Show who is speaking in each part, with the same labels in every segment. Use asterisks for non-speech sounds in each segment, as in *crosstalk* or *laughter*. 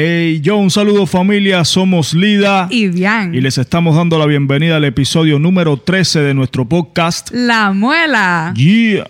Speaker 1: Hey, yo, un saludo familia, somos Lida
Speaker 2: Y bien.
Speaker 1: y les estamos dando la bienvenida al episodio número 13 de nuestro podcast.
Speaker 2: La muela.
Speaker 1: Yeah.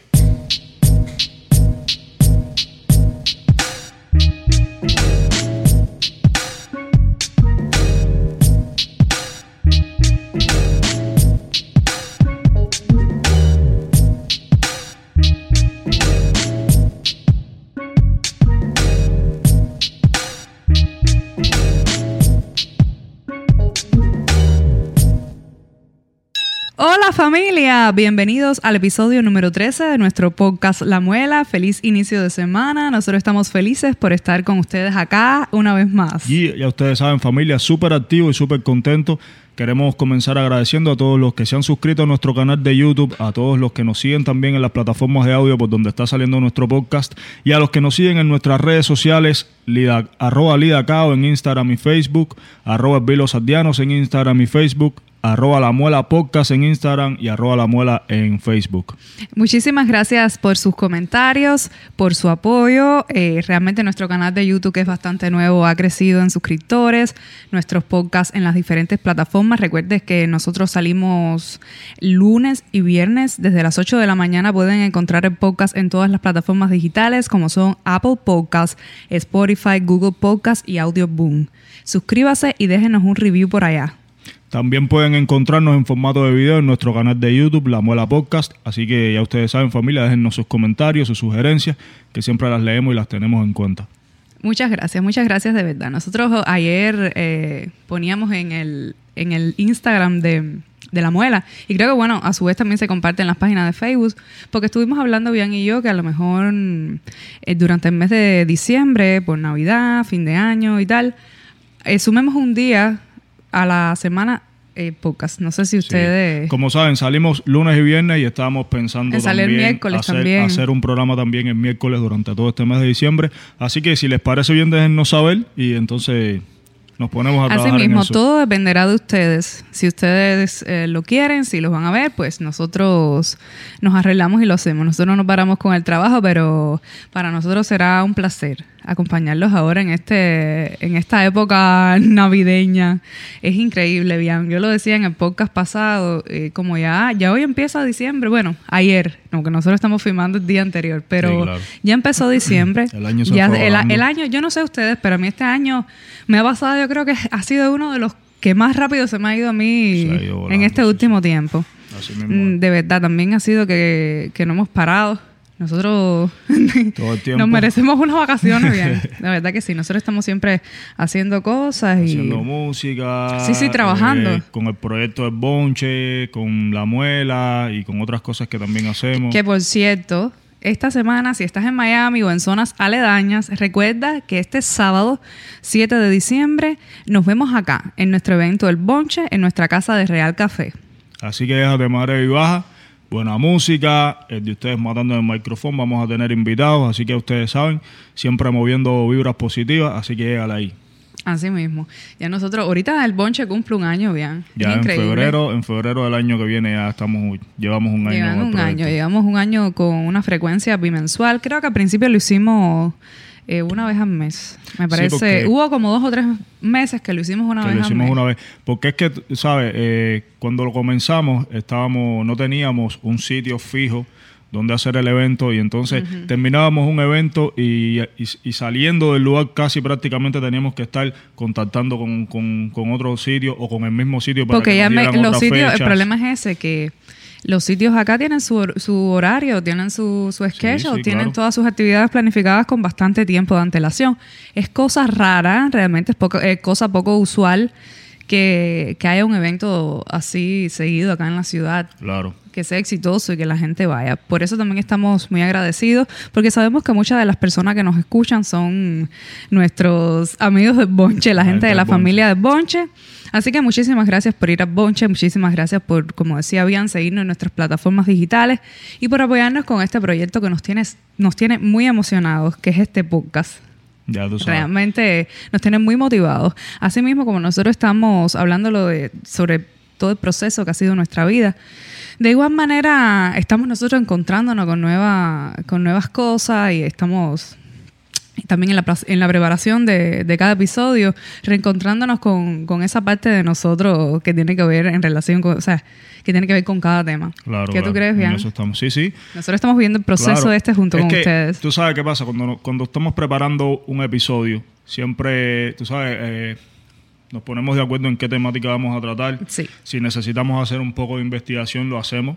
Speaker 2: Familia, bienvenidos al episodio número 13 de nuestro podcast La Muela. Feliz inicio de semana. Nosotros estamos felices por estar con ustedes acá una vez más.
Speaker 1: Y ya ustedes saben, familia, súper activo y súper contento. Queremos comenzar agradeciendo a todos los que se han suscrito a nuestro canal de YouTube, a todos los que nos siguen también en las plataformas de audio por donde está saliendo nuestro podcast y a los que nos siguen en nuestras redes sociales, Lida, arroba Lidacao en Instagram y Facebook, arroba Ardianos en Instagram y Facebook, arroba La Muela Podcast en Instagram y arroba La Muela en Facebook.
Speaker 2: Muchísimas gracias por sus comentarios, por su apoyo. Eh, realmente nuestro canal de YouTube, que es bastante nuevo, ha crecido en suscriptores. Nuestros podcasts en las diferentes plataformas. Recuerden que nosotros salimos lunes y viernes desde las 8 de la mañana. Pueden encontrar el podcast en todas las plataformas digitales como son Apple Podcasts, Spotify, Google Podcasts y Audio Boom. Suscríbase y déjenos un review por allá.
Speaker 1: También pueden encontrarnos en formato de video en nuestro canal de YouTube, La Muela Podcast. Así que ya ustedes saben, familia, déjennos sus comentarios, sus sugerencias, que siempre las leemos y las tenemos en cuenta.
Speaker 2: Muchas gracias, muchas gracias de verdad. Nosotros ayer eh, poníamos en el, en el Instagram de, de la muela. Y creo que, bueno, a su vez también se comparte en las páginas de Facebook, porque estuvimos hablando bien y yo que a lo mejor eh, durante el mes de diciembre, por Navidad, fin de año y tal, eh, sumemos un día a la semana eh, podcast. No sé si ustedes...
Speaker 1: Sí. Como saben, salimos lunes y viernes y estábamos pensando
Speaker 2: En salir
Speaker 1: también
Speaker 2: miércoles
Speaker 1: hacer,
Speaker 2: también.
Speaker 1: hacer un programa también el miércoles durante todo este mes de diciembre. Así que si les parece bien, déjennos saber y entonces nos ponemos a
Speaker 2: Así
Speaker 1: trabajar en
Speaker 2: mismo,
Speaker 1: eso.
Speaker 2: todo dependerá de ustedes. Si ustedes eh, lo quieren, si los van a ver, pues nosotros nos arreglamos y lo hacemos. Nosotros no nos paramos con el trabajo, pero para nosotros será un placer acompañarlos ahora en este en esta época *laughs* navideña. Es increíble, bien. Yo lo decía en el podcast pasado, eh, como ya ya hoy empieza diciembre, bueno, ayer, aunque nosotros estamos filmando el día anterior, pero
Speaker 1: Sí, claro.
Speaker 2: ya empezó diciembre. *clears throat*
Speaker 1: El año se
Speaker 2: ya el, año, yo no sé ustedes, pero a mí este año me ha pasado, yo creo que ha sido uno de los que más rápido se me ha ido a mí
Speaker 1: ido volando,
Speaker 2: en este
Speaker 1: sí,
Speaker 2: último tiempo.
Speaker 1: Así mismo.
Speaker 2: Mm, De verdad, también ha sido que, que no hemos parado. Nosotros *laughs*
Speaker 1: Todo el tiempo.
Speaker 2: nos merecemos unas vacaciones bien. *laughs* De verdad que sí, nosotros estamos siempre haciendo cosas y...
Speaker 1: Haciendo música.
Speaker 2: Sí, sí, trabajando.
Speaker 1: eh, con el proyecto del Bonche, con La Muela y con otras cosas que también hacemos.
Speaker 2: Que por cierto, esta semana, si estás en Miami o en zonas aledañas, recuerda que este sábado 7 de diciembre nos vemos acá, en nuestro evento El Bonche, en nuestra casa de Real Café.
Speaker 1: Así que déjate madre y baja. Buena música, el de ustedes matando el micrófono. Vamos a tener invitados, así que ustedes saben, siempre moviendo vibras positivas, así que llegale ahí.
Speaker 2: Así mismo. Ya nosotros, ahorita el Bonche cumple un año, bien.
Speaker 1: Ya en febrero, en febrero del año que viene ya estamos, llevamos un año.
Speaker 2: Llevamos un
Speaker 1: proyecto.
Speaker 2: año, llevamos un año con una frecuencia bimensual. Creo que al principio lo hicimos eh, una vez al mes. Me parece. Hubo como dos o tres meses que lo hicimos una
Speaker 1: que
Speaker 2: vez
Speaker 1: lo
Speaker 2: al
Speaker 1: hicimos
Speaker 2: mes.
Speaker 1: una vez. Porque es que, ¿sabes? Eh, cuando lo comenzamos, estábamos, no teníamos un sitio fijo donde hacer el evento y entonces terminábamos un evento y, y- y saliendo del lugar casi prácticamente teníamos que estar contactando con, con, con otro sitio o con el mismo sitio para
Speaker 2: Porque
Speaker 1: que
Speaker 2: ya
Speaker 1: nos
Speaker 2: me- los
Speaker 1: otras
Speaker 2: sitios, el problema es ese, que los sitios acá tienen su, su horario, tienen su, su schedule,
Speaker 1: sí,
Speaker 2: tienen
Speaker 1: claro.
Speaker 2: todas sus actividades planificadas con bastante tiempo de antelación. Es cosa rara, realmente es poco, eh, cosa poco usual que, que haya un evento así seguido acá en la ciudad
Speaker 1: Claro.
Speaker 2: que sea exitoso y que la gente vaya. Por eso también estamos muy agradecidos, porque sabemos que muchas de las personas que nos escuchan son nuestros amigos del Bonche, la, gente de la familia del Bonche. Así que muchísimas gracias por ir al Bonche, muchísimas gracias por, como decía bien, seguirnos en nuestras plataformas digitales y por apoyarnos con este proyecto que nos tiene, nos tiene muy emocionados, que es este podcast. Realmente nos tienen muy motivados. Asimismo, como nosotros estamos hablando sobre todo el proceso que ha sido nuestra vida, de igual manera estamos nosotros encontrándonos con, nueva, con nuevas cosas y estamos también en la, en la preparación de, de cada episodio, reencontrándonos con, con esa parte de nosotros que tiene que ver en relación con, o sea, que tiene que ver con cada tema.
Speaker 1: Claro,
Speaker 2: ¿Qué
Speaker 1: claro,
Speaker 2: tú crees, Bian?
Speaker 1: eso estamos. Sí, sí.
Speaker 2: Nosotros estamos viendo el proceso
Speaker 1: Claro.
Speaker 2: este junto
Speaker 1: Es
Speaker 2: con
Speaker 1: que
Speaker 2: ustedes.
Speaker 1: Tú sabes qué pasa cuando, cuando estamos preparando un episodio, siempre, tú sabes, eh, nos ponemos de acuerdo en qué temática vamos a tratar.
Speaker 2: Sí.
Speaker 1: Si necesitamos hacer un poco de investigación, lo hacemos.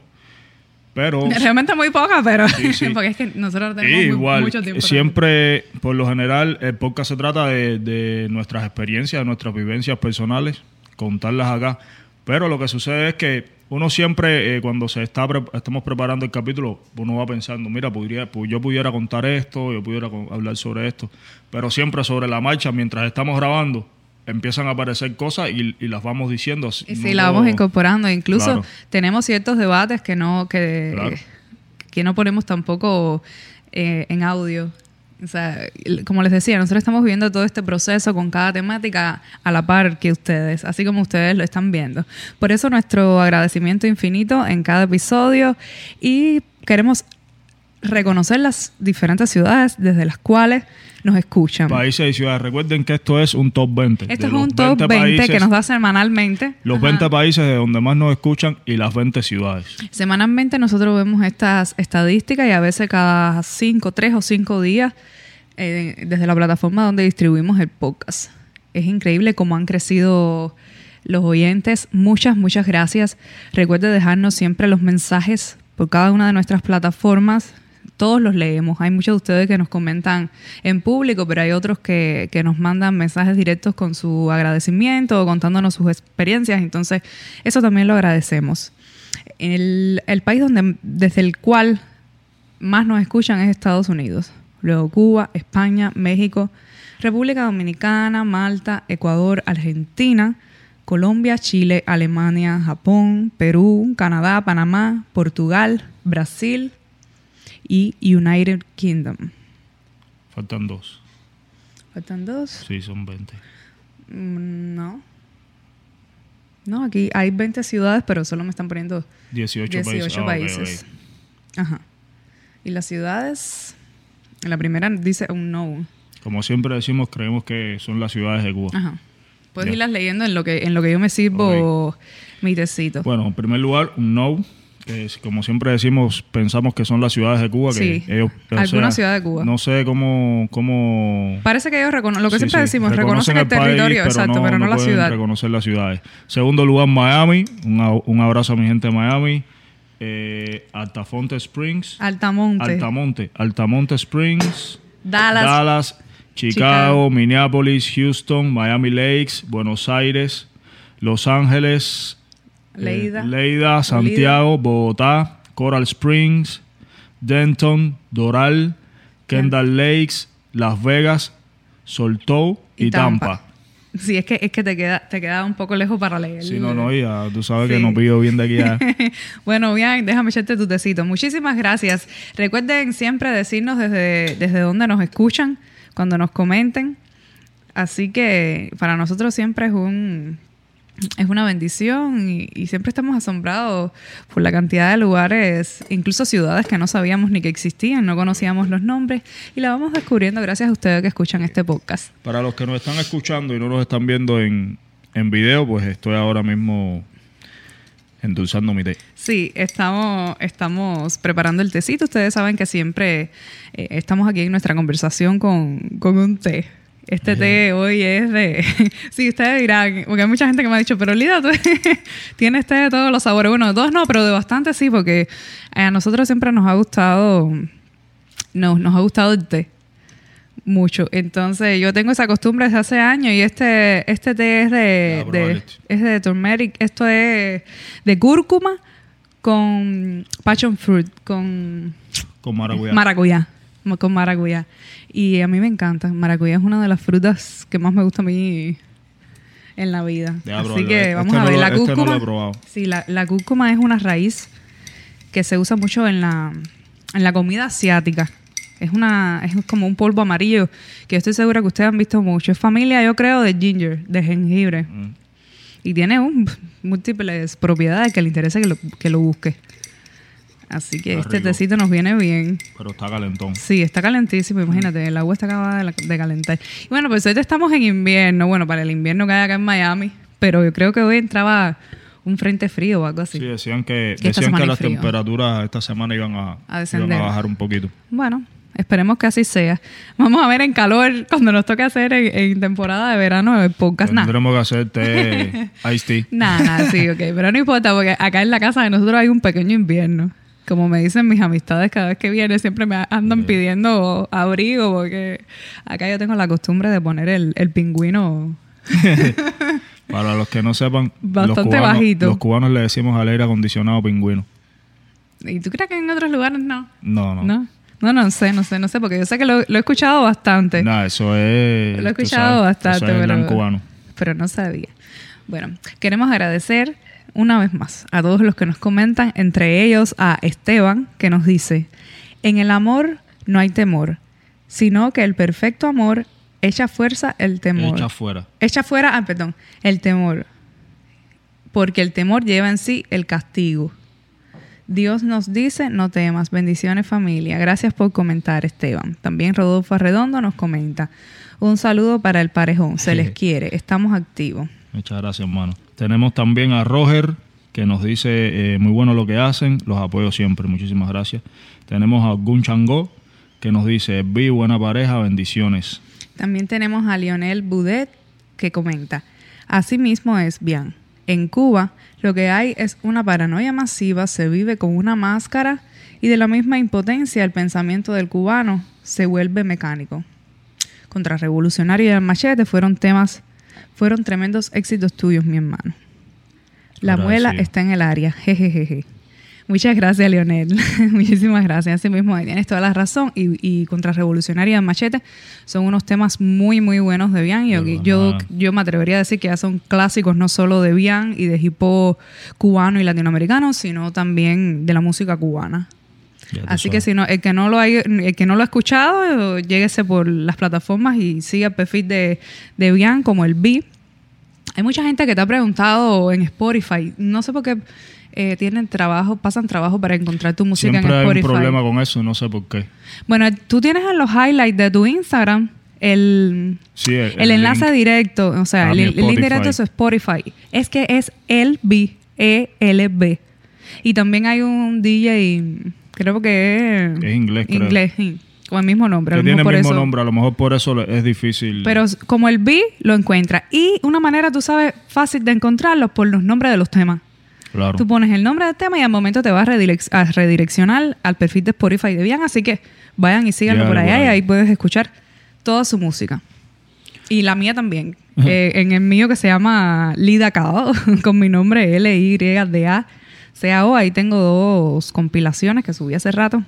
Speaker 1: Pero *laughs*
Speaker 2: Realmente muy poca, pero
Speaker 1: Sí, sí. *laughs*
Speaker 2: porque es que nosotros tenemos muy-
Speaker 1: igual,
Speaker 2: mucho tiempo.
Speaker 1: siempre, por lo general, el podcast se trata de, de nuestras experiencias, de nuestras vivencias personales, contarlas acá. Pero lo que sucede es que uno siempre, eh, cuando se está pre- estamos preparando el capítulo, uno va pensando, mira, podría, pues yo pudiera contar esto, yo pudiera hablar sobre esto. Pero siempre sobre la marcha, mientras estamos grabando, empiezan a aparecer cosas y, y las vamos diciendo.
Speaker 2: Y
Speaker 1: no
Speaker 2: sí, la
Speaker 1: todo-
Speaker 2: vamos incorporando. Incluso
Speaker 1: Claro.
Speaker 2: tenemos ciertos debates que no, que,
Speaker 1: Claro.
Speaker 2: que no ponemos tampoco eh, en audio. O sea, como les decía, nosotros estamos viendo todo este proceso con cada temática a la par que ustedes, así como ustedes lo están viendo. Por eso nuestro agradecimiento infinito en cada episodio y queremos reconocer las diferentes ciudades desde las cuales nos escuchan.
Speaker 1: Países y ciudades. Recuerden que esto es un top 20.
Speaker 2: Este
Speaker 1: De
Speaker 2: es un top 20,
Speaker 1: países-
Speaker 2: que nos da semanalmente.
Speaker 1: Los
Speaker 2: Ajá.
Speaker 1: 20 países de donde más nos escuchan y las 20 ciudades.
Speaker 2: Semanalmente nosotros vemos estas estadísticas y a veces cada cinco, tres o cinco días eh, desde la plataforma donde distribuimos el podcast. Es increíble cómo han crecido los oyentes. Muchas, muchas gracias. Recuerde dejarnos siempre los mensajes por cada una de nuestras plataformas. Todos los leemos. Hay muchos de ustedes que nos comentan en público, pero hay otros que, que nos mandan mensajes directos con su agradecimiento o contándonos sus experiencias. Entonces, eso también lo agradecemos. El, el país donde, desde el cual más nos escuchan es Estados Unidos. Luego Cuba, España, México, República Dominicana, Malta, Ecuador, Argentina, Colombia, Chile, Alemania, Japón, Perú, Canadá, Panamá, Portugal, Brasil y United Kingdom.
Speaker 1: Faltan dos.
Speaker 2: ¿Faltan dos?
Speaker 1: Sí, son 20.
Speaker 2: Mm, No. No, aquí hay 20 ciudades, pero solo me están poniendo
Speaker 1: 18,
Speaker 2: 18
Speaker 1: países. Ah,
Speaker 2: países.
Speaker 1: ok.
Speaker 2: Ajá. Y las ciudades, en la primera dice un no.
Speaker 1: Como siempre decimos, creemos que son las ciudades de Cuba.
Speaker 2: Ajá. Puedes
Speaker 1: Ya.
Speaker 2: irlas leyendo en lo que en lo que yo me sirvo mi tecito.
Speaker 1: Bueno, en primer lugar, un no. Que como siempre decimos, pensamos que son las ciudades de Cuba.
Speaker 2: Sí,
Speaker 1: Que ellos,
Speaker 2: alguna
Speaker 1: sea,
Speaker 2: ciudad de Cuba.
Speaker 1: No sé cómo. cómo
Speaker 2: Parece que ellos reconocen, lo que
Speaker 1: Sí,
Speaker 2: siempre
Speaker 1: sí,
Speaker 2: decimos, reconocen el,
Speaker 1: país,
Speaker 2: territorio, exacto, pero no, la
Speaker 1: pueden
Speaker 2: ciudad.
Speaker 1: reconocer las ciudades. Segundo lugar, Miami. Un, un abrazo a mi gente de Miami. Eh, Altafonte Springs.
Speaker 2: Altamonte,
Speaker 1: Altamonte. Altamonte Springs.
Speaker 2: Dallas,
Speaker 1: Dallas, Chicago,
Speaker 2: Chicago.
Speaker 1: Minneapolis, Houston, Miami Lakes, Buenos Aires, Los Ángeles, eh,
Speaker 2: Leida.
Speaker 1: Leida, Santiago, Bogotá, Coral Springs, Denton, Doral, Kendall Lakes, Las Vegas, Soltou y,
Speaker 2: Y
Speaker 1: Tampa.
Speaker 2: Tampa. Sí, es que, es que te queda, te queda un poco lejos para leer.
Speaker 1: Si no, no, ya, tú sabes que
Speaker 2: Sí.
Speaker 1: no pido bien de aquí a... *laughs*
Speaker 2: bueno, bien, déjame echarte tu tecito. Muchísimas gracias. Recuerden siempre decirnos desde, desde dónde nos escuchan, cuando nos comenten. Así que para nosotros siempre es un es una bendición y, y siempre estamos asombrados por la cantidad de lugares, incluso ciudades que no sabíamos ni que existían, no conocíamos los nombres y la vamos descubriendo gracias a ustedes que escuchan este podcast.
Speaker 1: Para los que nos están escuchando y no nos están viendo en, en video, pues estoy ahora mismo endulzando mi té.
Speaker 2: Sí, estamos, estamos preparando el tecito. Ustedes saben que siempre eh, estamos aquí en nuestra conversación con, con un té. Este té hoy es de... *laughs* sí, ustedes dirán, porque hay mucha gente que me ha dicho, pero Lida, *laughs* tienes té de todos los sabores. Bueno, de todos no, pero de bastante sí, porque a nosotros siempre nos ha gustado, nos, nos ha gustado el té mucho. Entonces, yo tengo esa costumbre desde hace años y este, este té es de, es de turmeric. Esto es de cúrcuma con passion fruit, con
Speaker 1: Con maracuyá.
Speaker 2: maracuyá. Con maracuyá. Y a mí me encanta. Maracuyá es una de las frutas que más me gusta a mí en la vida.
Speaker 1: Deja
Speaker 2: Así
Speaker 1: probarlo.
Speaker 2: que vamos a ver. la
Speaker 1: este
Speaker 2: cúrcuma. Sí, la, la cúrcuma es una raíz que se usa mucho en la, en la comida asiática. Es una es como un polvo amarillo que yo estoy segura que ustedes han visto mucho. Es familia, yo creo, de ginger, de jengibre.
Speaker 1: Mm.
Speaker 2: Y tiene un, múltiples propiedades que le interesa que lo, que lo busque. Así que
Speaker 1: Está
Speaker 2: este
Speaker 1: rico.
Speaker 2: tecito nos viene bien.
Speaker 1: Pero está calentón.
Speaker 2: Sí, está calentísimo, imagínate, el agua está acabada de, calentar. Y bueno, pues hoy estamos en invierno, bueno, para el invierno que hay acá en Miami, pero yo creo que hoy entraba un frente frío o algo así.
Speaker 1: Sí, decían que, decían que las
Speaker 2: frío.
Speaker 1: temperaturas esta semana iban a,
Speaker 2: A descender.
Speaker 1: iban a bajar un poquito.
Speaker 2: Bueno, esperemos que así sea. Vamos a ver en calor, cuando nos toque hacer en, en temporada de verano el podcast. Nada,
Speaker 1: Tendremos que hacer té *laughs* iced tea.
Speaker 2: nada, nada, sí, ok. Pero no importa, porque acá en la casa de nosotros hay un pequeño invierno. Como me dicen mis amistades cada vez que vienen, siempre me andan pidiendo abrigo, porque acá yo tengo la costumbre de poner el, el pingüino *laughs*
Speaker 1: Para los que no sepan, los
Speaker 2: Bastante
Speaker 1: cubanos,
Speaker 2: bajito.
Speaker 1: los cubanos le decimos al aire acondicionado pingüino.
Speaker 2: ¿Y tú crees que en otros lugares no?
Speaker 1: No, no.
Speaker 2: ¿No? No, no sé, no sé, no sé, porque yo sé que lo, lo he escuchado bastante.
Speaker 1: Nada, eso es.
Speaker 2: lo he escuchado
Speaker 1: sabes,
Speaker 2: bastante, pero,
Speaker 1: gran cubano.
Speaker 2: pero no sabía. Bueno, queremos agradecer una vez más a todos los que nos comentan, entre ellos a Esteban, que nos dice, en el amor no hay temor, sino que el perfecto amor echa fuerza el temor.
Speaker 1: Echa afuera.
Speaker 2: Echa fuera, ah, perdón, el temor. Porque el temor lleva en sí el castigo. Dios nos dice, no temas. Bendiciones familia. Gracias por comentar, Esteban. También Rodolfo Arredondo nos comenta. Un saludo para el parejón. Se les quiere. Estamos activos.
Speaker 1: Muchas gracias, hermano. Tenemos también a Roger, que nos dice eh, muy bueno lo que hacen, los apoyo siempre, muchísimas gracias. Tenemos a Gun Changó, que nos dice, vi buena pareja, bendiciones.
Speaker 2: También tenemos a Lionel Boudet que comenta, asimismo es bien. En Cuba lo que hay es una paranoia masiva, se vive con una máscara y de la misma impotencia el pensamiento del cubano se vuelve mecánico. Contrarrevolucionario y el machete fueron temas, fueron tremendos éxitos tuyos, mi hermano. La muela
Speaker 1: Agradecido.
Speaker 2: está en el área, jejejeje. Muchas gracias, Leonel. *laughs* Muchísimas gracias. Así mismo, tienes toda la razón. Y, y Contrarrevolucionaria de Machete son unos temas muy, muy buenos de Bian. Yo, yo, yo me atrevería a decir que ya son clásicos no solo de Bian y de hip hop cubano y latinoamericano, sino también de la música cubana. Así que si no, el que no lo hay, el que no lo ha escuchado, lléguese por las plataformas y siga el perfil de, de Bian como el B. Hay mucha gente que te ha preguntado en Spotify. No sé por qué eh, tienen trabajo, pasan trabajo para encontrar tu música
Speaker 1: Siempre
Speaker 2: en
Speaker 1: hay un
Speaker 2: Spotify.
Speaker 1: problema con eso, no sé por qué.
Speaker 2: Bueno, tú tienes en los highlights de tu Instagram el,
Speaker 1: Sí, el,
Speaker 2: el, enlace
Speaker 1: link.
Speaker 2: directo, o sea, el, el link
Speaker 1: Spotify.
Speaker 2: directo su Spotify. Es que es el B, E L B. Y también hay un DJ, creo que
Speaker 1: Es inglés, creo.
Speaker 2: inglés, sí, con el mismo nombre.
Speaker 1: Que tiene el
Speaker 2: por
Speaker 1: mismo
Speaker 2: eso-
Speaker 1: nombre, a lo mejor por eso es difícil.
Speaker 2: Pero como el B lo encuentra. Y una manera, tú sabes, fácil de encontrarlos por los nombres de los temas.
Speaker 1: claro.
Speaker 2: Tú pones el nombre del tema y al momento te va a, redirec- a redireccionar al perfil de Spotify de Bian. Así que vayan y síganlo por allá y
Speaker 1: ahí.
Speaker 2: puedes escuchar toda su música. Y la mía también. Eh, en el mío que se llama Lida Cao, *laughs* con mi nombre L-Y-D-A-C-A-O. Ahí tengo dos compilaciones que subí hace rato.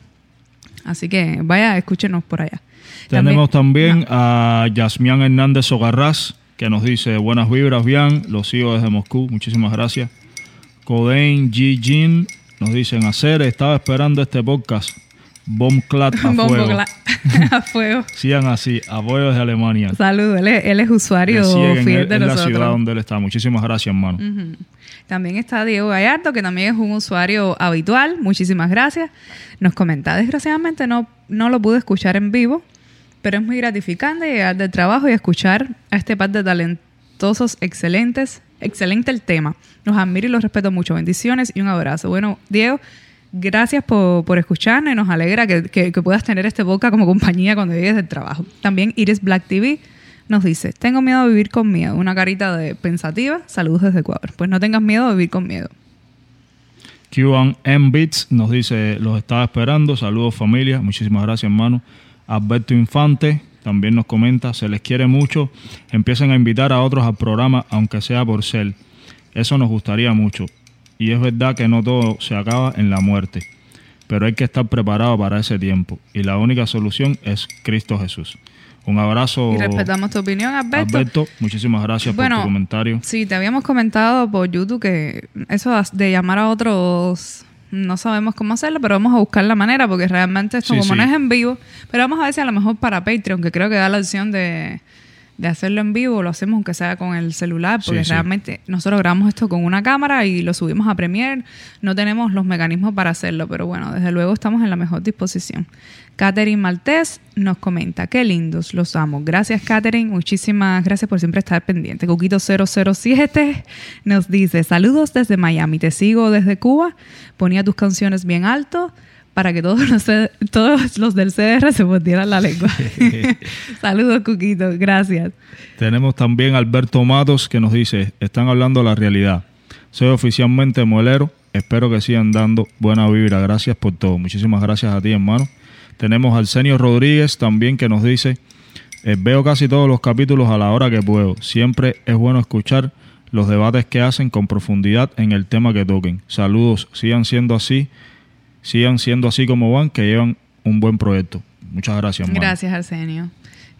Speaker 2: Así que vaya, escúchenos por allá.
Speaker 1: Tenemos también a Yasmián Hernández Sogarraz, que nos dice buenas vibras, bien, los sigo desde Moscú, muchísimas gracias. Codain G. Jin nos dicen hacer, estaba esperando este podcast. Bombclat a *laughs*
Speaker 2: Bombo
Speaker 1: fuego. *laughs*
Speaker 2: A fuego.
Speaker 1: Sigan así, apoyo desde Alemania.
Speaker 2: Saludos, él es, él es usuario fiel de
Speaker 1: es la
Speaker 2: nosotros.
Speaker 1: ciudad donde él está. Muchísimas gracias, hermano.
Speaker 2: También está Diego Gallardo, que también es un usuario habitual. Muchísimas gracias. Nos comenta, desgraciadamente no, no lo pude escuchar en vivo, pero es muy gratificante llegar del trabajo y escuchar a este par de talentosos, excelentes. Excelente el tema. Los admiro y los respeto mucho. Bendiciones y un abrazo. Bueno, Diego, gracias por, por escucharnos y nos alegra que, que- que puedas tener este boca como compañía cuando llegues del trabajo. También Iris Black TV nos dice, tengo miedo de vivir con miedo. Una carita de pensativa. Saludos desde Ecuador. Pues no tengas miedo de vivir con miedo.
Speaker 1: Q1M Beats nos dice, los estaba esperando. Saludos familia. Muchísimas gracias, hermano. Alberto Infante también nos comenta, se les quiere mucho. Empiecen a invitar a otros al programa, aunque sea por ser. Eso nos gustaría mucho. Y es verdad que no todo se acaba en la muerte. Pero hay que estar preparado para ese tiempo. Y la única solución es Cristo Jesús. Un abrazo,
Speaker 2: Y respetamos tu opinión, Alberto.
Speaker 1: Alberto. Muchísimas gracias por tu comentario.
Speaker 2: Sí, te habíamos comentado por YouTube que eso de llamar a otros no sabemos cómo hacerlo, pero vamos a buscar la manera porque realmente esto
Speaker 1: Sí,
Speaker 2: como
Speaker 1: sí.
Speaker 2: no es en vivo, pero vamos a ver si a lo mejor para Patreon, que creo que da la opción de, de hacerlo en vivo, lo hacemos aunque sea con el celular, porque
Speaker 1: Sí, sí.
Speaker 2: realmente nosotros grabamos esto con una cámara y lo subimos a Premiere. No tenemos los mecanismos para hacerlo, pero bueno, desde luego estamos en la mejor disposición. Catherine Maltés nos comenta, qué lindos, los amo. Gracias, Catherine. Muchísimas gracias por siempre estar pendiente. Coquito007 nos dice, saludos desde Miami, te sigo desde Cuba. Ponía tus canciones bien alto para que todos los, todos los del CDR se mordieran la lengua. *laughs* *laughs* saludos, Cuquito. Gracias.
Speaker 1: Tenemos también a Alberto Matos que nos dice, están hablando la realidad. Soy oficialmente muelero, espero que sigan dando buena vibra. Gracias por todo. Muchísimas gracias a ti, hermano. Tenemos al Senio Rodríguez también que nos dice, eh, veo casi todos los capítulos a la hora que puedo. Siempre es bueno escuchar los debates que hacen con profundidad en el tema que toquen. Saludos, sigan siendo así, sigan siendo así como van, que llevan un buen proyecto. Muchas gracias.
Speaker 2: Gracias, Arsenio.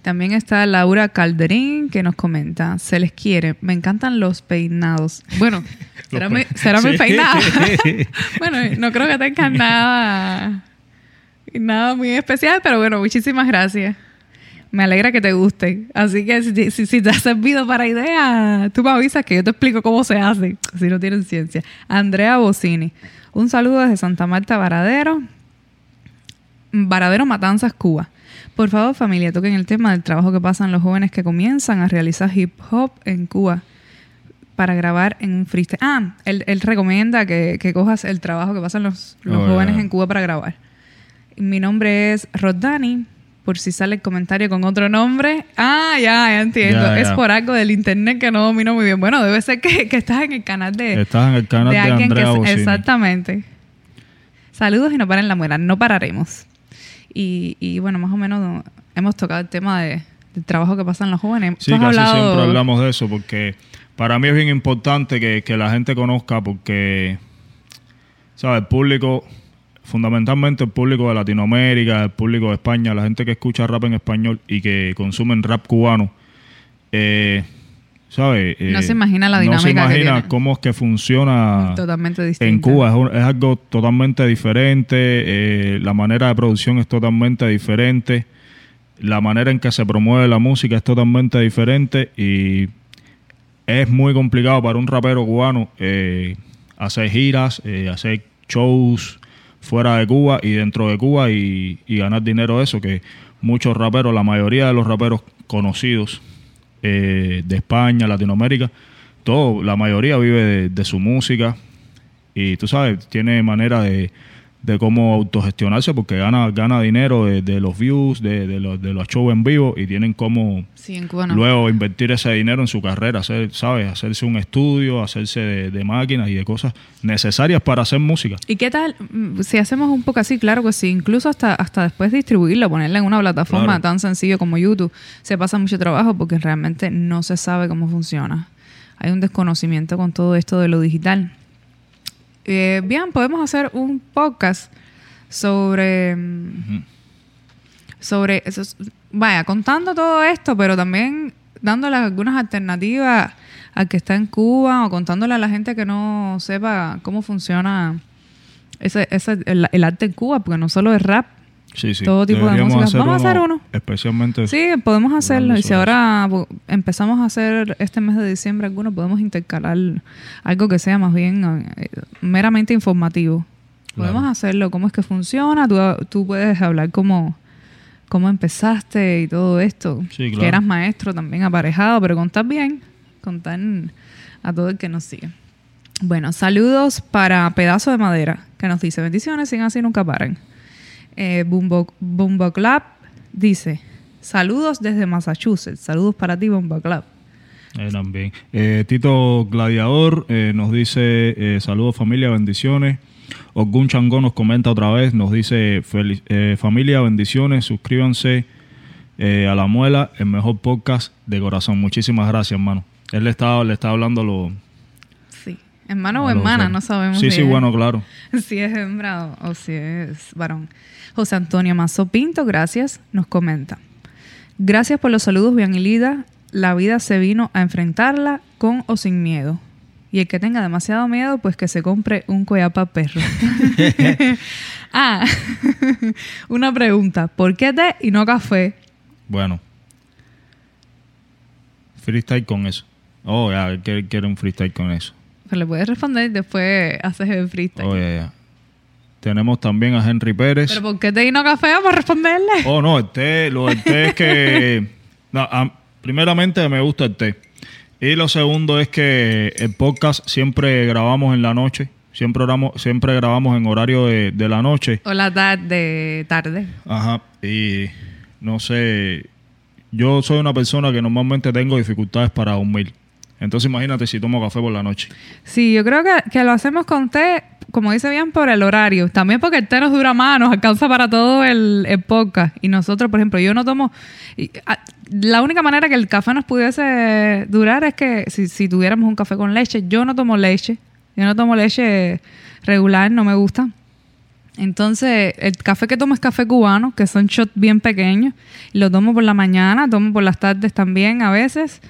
Speaker 2: También está Laura Calderín que nos comenta, se les quiere, me encantan los peinados. Bueno, *laughs* será, mi,
Speaker 1: pe-
Speaker 2: mi peinado. *laughs* bueno, no creo que tenga nada, nada muy especial, pero bueno, muchísimas gracias. Me alegra que te guste. Así que si, si- si te ha servido para idea, tú me avisas que yo te explico cómo se hace, si no tienen ciencia. Andrea Bocini. Un saludo desde Santa Marta Varadero. Varadero Matanzas, Cuba. Por favor, familia, toquen el tema del trabajo que pasan los jóvenes que comienzan a realizar hip hop en Cuba para grabar en un freestyle. Ah, él, él recomienda que, que cojas el trabajo que pasan los, los
Speaker 1: Oh,
Speaker 2: jóvenes en Cuba para grabar. Mi nombre es Rodani, por si sale el comentario con otro nombre. Ah, ya, ya entiendo.
Speaker 1: Ya,
Speaker 2: Es por algo del internet que no domino muy bien. Bueno, debe ser que, que estás en el canal de,
Speaker 1: Estás en el canal de,
Speaker 2: alguien
Speaker 1: Andrea
Speaker 2: que
Speaker 1: Bocini.
Speaker 2: exactamente saludos y no paren la muela no pararemos y, y bueno más o menos hemos tocado el tema de, del trabajo que pasan los jóvenes
Speaker 1: Sí, casi
Speaker 2: hablado-
Speaker 1: siempre hablamos de eso porque para mí es bien importante que, que la gente conozca porque, ¿sabes? El público, fundamentalmente el público de Latinoamérica, el público de España, la gente que escucha rap en español y que consumen rap cubano, eh, ¿sabes?
Speaker 2: No
Speaker 1: Eh,
Speaker 2: se imagina la
Speaker 1: No se
Speaker 2: dinámica que
Speaker 1: imagina cómo es que funciona
Speaker 2: totalmente
Speaker 1: en Cuba. Es, un- es algo totalmente diferente, eh, la manera de producción es totalmente diferente, la manera en que se promueve la música es totalmente diferente y es muy complicado para un rapero cubano eh, hacer giras, hacer shows fuera de Cuba y dentro de Cuba y, y ganar dinero eso, que muchos raperos, la mayoría de los raperos conocidos eh, de España, Latinoamérica, todo, la mayoría vive de, de su música. Y tú sabes, tiene manera de, de cómo autogestionarse porque gana, gana dinero de, de los views, de, de los, de los shows en vivo y tienen cómo
Speaker 2: sí
Speaker 1: luego invertir ese dinero en su carrera, hacer, ¿sabes? Hacerse un estudio, hacerse de, de máquinas y de cosas necesarias para hacer música.
Speaker 2: ¿Y qué tal mm, si hacemos un poco así? Claro que sí, incluso hasta, hasta después de distribuirlo, ponerla en una plataforma
Speaker 1: Claro.
Speaker 2: tan sencillo como YouTube, se pasa mucho trabajo porque realmente no se sabe cómo funciona. Hay un desconocimiento con todo esto de lo digital. Eh, bien, podemos hacer un podcast sobre... sobre esos, vaya, contando todo esto, pero también dándole algunas alternativas al que está en Cuba o contándole a la gente que no sepa cómo funciona ese, ese, el, el arte en Cuba, porque no solo es rap.
Speaker 1: Sí, sí.
Speaker 2: Todo tipo de
Speaker 1: Deberíamos
Speaker 2: música. Vamos a hacer uno.
Speaker 1: Especialmente.
Speaker 2: Sí, podemos hacerlo. Y si ahora empezamos a hacer este mes de diciembre alguno, podemos intercalar algo que sea más bien eh, meramente informativo. Podemos
Speaker 1: Claro.
Speaker 2: hacerlo, cómo es que funciona. Tú, tú puedes hablar cómo, cómo empezaste y todo esto.
Speaker 1: Sí, claro.
Speaker 2: Que eras maestro también aparejado, pero contar bien, contar a todo el que nos sigue. Bueno, saludos para Pedazo de Madera, que nos dice bendiciones, sin así nunca paren. Eh, Bumbo, Bumbo Club dice, saludos desde Massachusetts, saludos para ti Bumbo Club.
Speaker 1: Eh, también. Eh, Tito Gladiador eh, nos dice eh, saludos familia, bendiciones. Ogun Changó nos comenta otra vez, nos dice "Feliz- eh, familia, bendiciones, suscríbanse a La Muela, el mejor podcast de corazón. Muchísimas gracias, hermano. Él le está, le está hablando lo...
Speaker 2: Sí, hermano o
Speaker 1: a
Speaker 2: hermana, no sabemos
Speaker 1: Sí,
Speaker 2: si
Speaker 1: sí,
Speaker 2: es-
Speaker 1: bueno, claro. *laughs*
Speaker 2: si es hembra o, o si es varón. José Antonio Mazo Pinto, gracias, nos comenta. Gracias por los saludos, Bianilida. La vida se vino a enfrentarla con o sin miedo. Y el que tenga demasiado miedo, pues que se compre un coyapa perro. *laughs* ah, *laughs* una pregunta. ¿Por qué té y no café?
Speaker 1: Bueno. Freestyle con eso. Oh, ya, quiere un freestyle con eso.
Speaker 2: Pues le puedes responder y después haces el freestyle.
Speaker 1: Oh, ya, ya. Tenemos también a Henry Pérez.
Speaker 2: ¿Pero por qué te vino café para responderle?
Speaker 1: Oh, no, el té, lo del té es que... *laughs* no, a- primeramente me gusta el té. Y lo segundo es que el podcast siempre grabamos en la noche. Siempre, oramos- siempre grabamos en horario de, de la noche.
Speaker 2: O la tarde, tarde.
Speaker 1: Ajá. Y no sé, yo soy una persona que normalmente tengo dificultades para dormir. Entonces imagínate si tomo café por la noche.
Speaker 2: Sí, yo creo que, que lo hacemos con té, como dice bien, por el horario. También porque el té nos dura más, nos alcanza para todo el, podcast. Y nosotros, por ejemplo, yo no tomo... ah, la única manera que el café nos pudiese durar es que si, tuviéramos un café con leche. Yo no tomo leche. Yo no tomo leche regular, no me gusta. Entonces, el café que tomo es café cubano, que son shots bien pequeños. Lo tomo por la mañana, tomo por las tardes también a veces.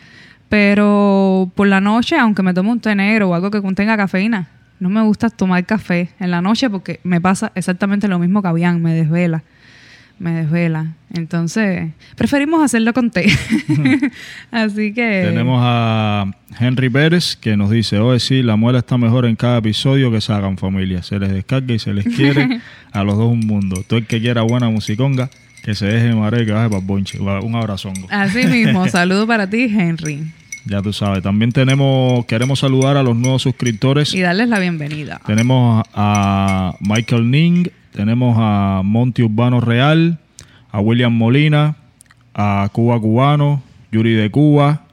Speaker 2: Pero por la noche, aunque me tomo un té o algo que contenga cafeína, no me gusta tomar café en la noche porque me pasa exactamente lo mismo que a Bian, me desvela. Me desvela. Entonces, preferimos hacerlo con té. *laughs* *laughs* Así que...
Speaker 1: Tenemos a Henry Pérez que nos dice, oye sí, la muela está mejor en cada episodio que se hagan familia. Se les descarga y se les quiere *laughs* a los dos un mundo. Todo el que quiera buena musiconga, que se deje marear y que baje para bonche. Un abrazongo.
Speaker 2: Así mismo, saludo para ti, Henry.
Speaker 1: Ya tú sabes. También tenemos, queremos saludar a los nuevos suscriptores.
Speaker 2: Y darles la bienvenida.
Speaker 1: Tenemos a Michael Ning, tenemos a Monty Urbano Real, a William Molina, a Cuba Cubano, Yuri de Cuba,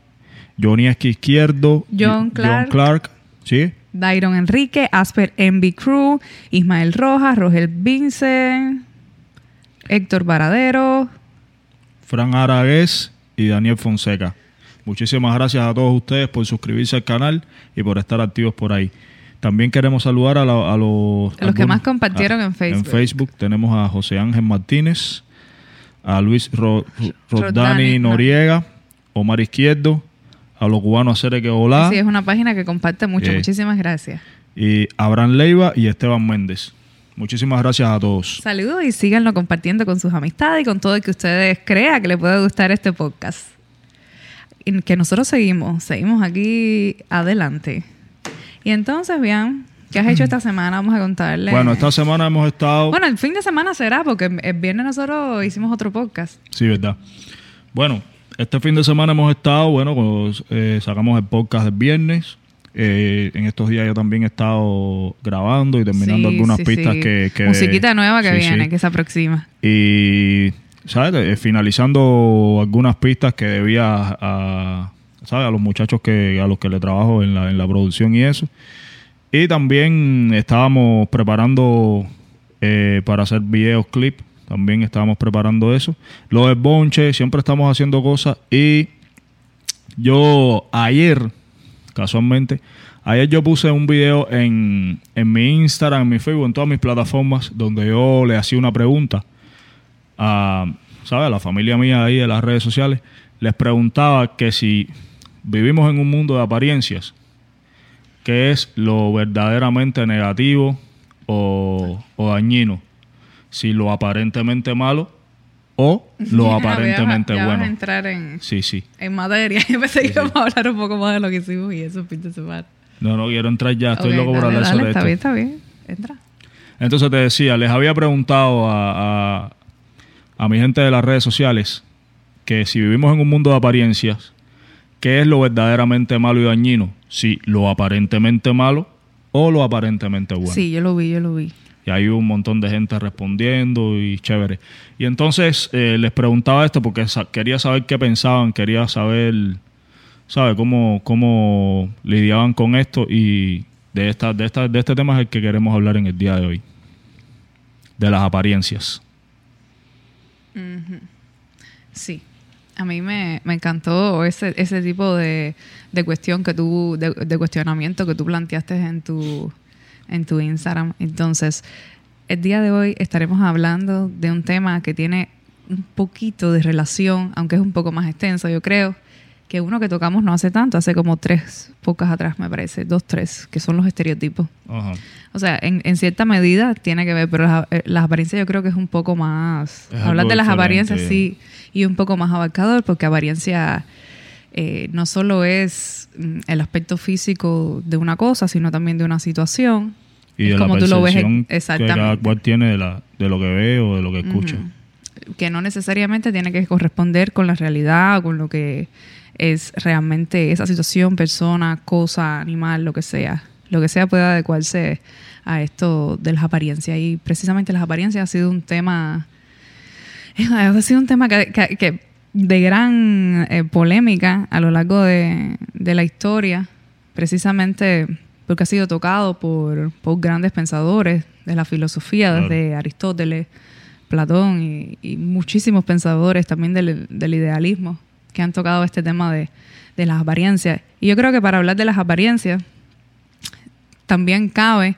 Speaker 1: Johnny Esqui Izquierdo,
Speaker 2: John Clark.
Speaker 1: Clark, ¿sí?
Speaker 2: Dairon Enrique, Asper MB Crew, Ismael Rojas, Rogel Vincent, Héctor Varadero.
Speaker 1: Fran Aragués y Daniel Fonseca. Muchísimas gracias a todos ustedes por suscribirse al canal y por estar activos por ahí. También queremos saludar a, la- a los...
Speaker 2: A los que más compartieron en Facebook.
Speaker 1: En Facebook tenemos a José Ángel Martínez, a Luis Ro- Ro-
Speaker 2: Rodani,
Speaker 1: Rodani
Speaker 2: no.
Speaker 1: Noriega, Omar Izquierdo, a los cubanos Acere que Hola,
Speaker 2: Sí, es una página que comparte mucho.
Speaker 1: Eh.
Speaker 2: Muchísimas gracias.
Speaker 1: y Abraham Leiva y Esteban Méndez. Muchísimas gracias a todos.
Speaker 2: Saludos y síganlo compartiendo con sus amistades y con todo el que ustedes crean que le puede gustar este podcast. Y que nosotros seguimos, seguimos aquí adelante. Y entonces, bien, ¿qué has hecho esta semana? Vamos a contarle.
Speaker 1: Bueno, esta semana hemos estado...
Speaker 2: Bueno, el fin de semana será, porque el viernes nosotros hicimos otro podcast.
Speaker 1: Sí, verdad. Bueno, este fin de semana hemos estado, bueno, pues, eh, sacamos el podcast del viernes. Eh, en estos días yo también he estado grabando y terminando
Speaker 2: Sí,
Speaker 1: algunas
Speaker 2: sí,
Speaker 1: pistas
Speaker 2: sí.
Speaker 1: que, que-
Speaker 2: Musiquita nueva que viene, que se aproxima.
Speaker 1: Y, Eh, Finalizando algunas pistas que debía a, ¿sabes? A los muchachos que a los que le trabajo en la, en la producción y eso. Y también estábamos preparando eh, para hacer videos, clip. También estábamos preparando eso. Lo del bonche, siempre estamos haciendo cosas. Y yo ayer, casualmente, ayer yo puse un video en, en mi Instagram, en mi Facebook, en todas mis plataformas, donde yo le hacía una pregunta a, ¿sabes? a la familia mía ahí de las redes sociales. Les preguntaba que si vivimos en un mundo de apariencias, ¿qué es lo verdaderamente negativo o, o dañino? Si lo aparentemente malo o lo *laughs*
Speaker 2: Ya,
Speaker 1: aparentemente
Speaker 2: ya vas
Speaker 1: bueno.
Speaker 2: a entrar en,
Speaker 1: Sí, sí.
Speaker 2: en materia. *laughs* Yo pensé que íbamos a hablar un poco más de lo que hicimos y eso fin de semana.
Speaker 1: No, no quiero entrar ya, estoy
Speaker 2: Ok,
Speaker 1: loco por
Speaker 2: dale,
Speaker 1: hablar
Speaker 2: dale,
Speaker 1: sobre
Speaker 2: está
Speaker 1: esto.
Speaker 2: bien, está bien. Entra.
Speaker 1: Entonces te decía, les había preguntado a, a, a mi gente de las redes sociales que si vivimos en un mundo de apariencias, ¿qué es lo verdaderamente malo y dañino? Si lo aparentemente malo o lo aparentemente bueno.
Speaker 2: Sí, yo lo vi, yo lo vi.
Speaker 1: Y hay un montón de gente respondiendo y chévere. Y entonces eh, les preguntaba esto porque sa- quería saber qué pensaban, quería saber, ¿sabe? Cómo, cómo lidiaban con esto y de, esta, de, esta, de este tema es el que queremos hablar en el día de hoy. De las apariencias.
Speaker 2: Sí. A mí me, me encantó ese, ese tipo de, de cuestión que tú, de, cuestionamiento que tú planteaste en tu, en tu Instagram. Entonces, el día de hoy estaremos hablando de un tema que tiene un poquito de relación, aunque es un poco más extenso, yo creo, que uno que tocamos no hace tanto, hace como tres pocas atrás, me parece, dos, tres, que son los estereotipos.
Speaker 1: Ajá.
Speaker 2: O sea, en, en cierta medida tiene que ver, pero las, eh, las apariencias yo creo que es un poco más...
Speaker 1: Es
Speaker 2: hablar de las
Speaker 1: diferente.
Speaker 2: apariencias sí, y un poco más abarcador, porque apariencia eh, no solo es mm, el aspecto físico de una cosa, sino también de una situación.
Speaker 1: Y
Speaker 2: Es
Speaker 1: de
Speaker 2: como
Speaker 1: la
Speaker 2: tú lo ves en-
Speaker 1: que cada
Speaker 2: exactamente.
Speaker 1: cual tiene de, la, de lo que ve o de lo que escucha.
Speaker 2: que no necesariamente tiene que corresponder con la realidad o con lo que es realmente esa situación, persona, cosa, animal, lo que sea. Lo que sea puede adecuarse a esto de las apariencias. Y precisamente las apariencias ha sido un tema, *laughs* ha sido un tema que, que- que de gran eh, polémica a lo largo de, de la historia, precisamente porque ha sido tocado por, por grandes pensadores de la filosofía,
Speaker 1: Claro.
Speaker 2: desde Aristóteles, Platón y, y muchísimos pensadores también del, del idealismo que han tocado este tema de, de las apariencias. Y yo creo que para hablar de las apariencias también cabe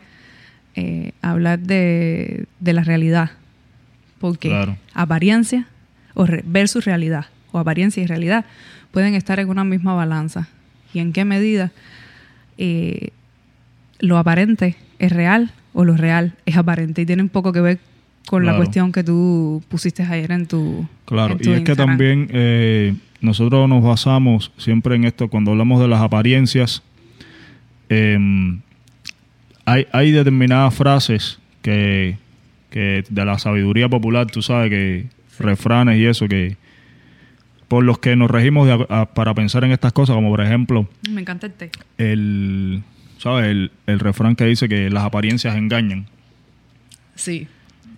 Speaker 2: eh, hablar de, de la realidad. Porque
Speaker 1: Claro.
Speaker 2: apariencia o re- versus realidad, o apariencia y realidad, pueden estar en una misma balanza. ¿Y en qué medida eh, lo aparente es real o lo real es aparente? Y tiene un poco que ver con la cuestión que tú pusiste ayer en tu.
Speaker 1: Claro,
Speaker 2: en tu
Speaker 1: y es que también eh, nosotros nos basamos siempre en esto, cuando hablamos de las apariencias, em, hay, hay determinadas frases que, que de la sabiduría popular, tú sabes, que refranes y eso, que por los que nos regimos de a- a- para pensar en estas cosas, como por ejemplo
Speaker 2: Me encanta el té.
Speaker 1: el, ¿sabes? El, el refrán que dice que las apariencias engañan.
Speaker 2: Sí,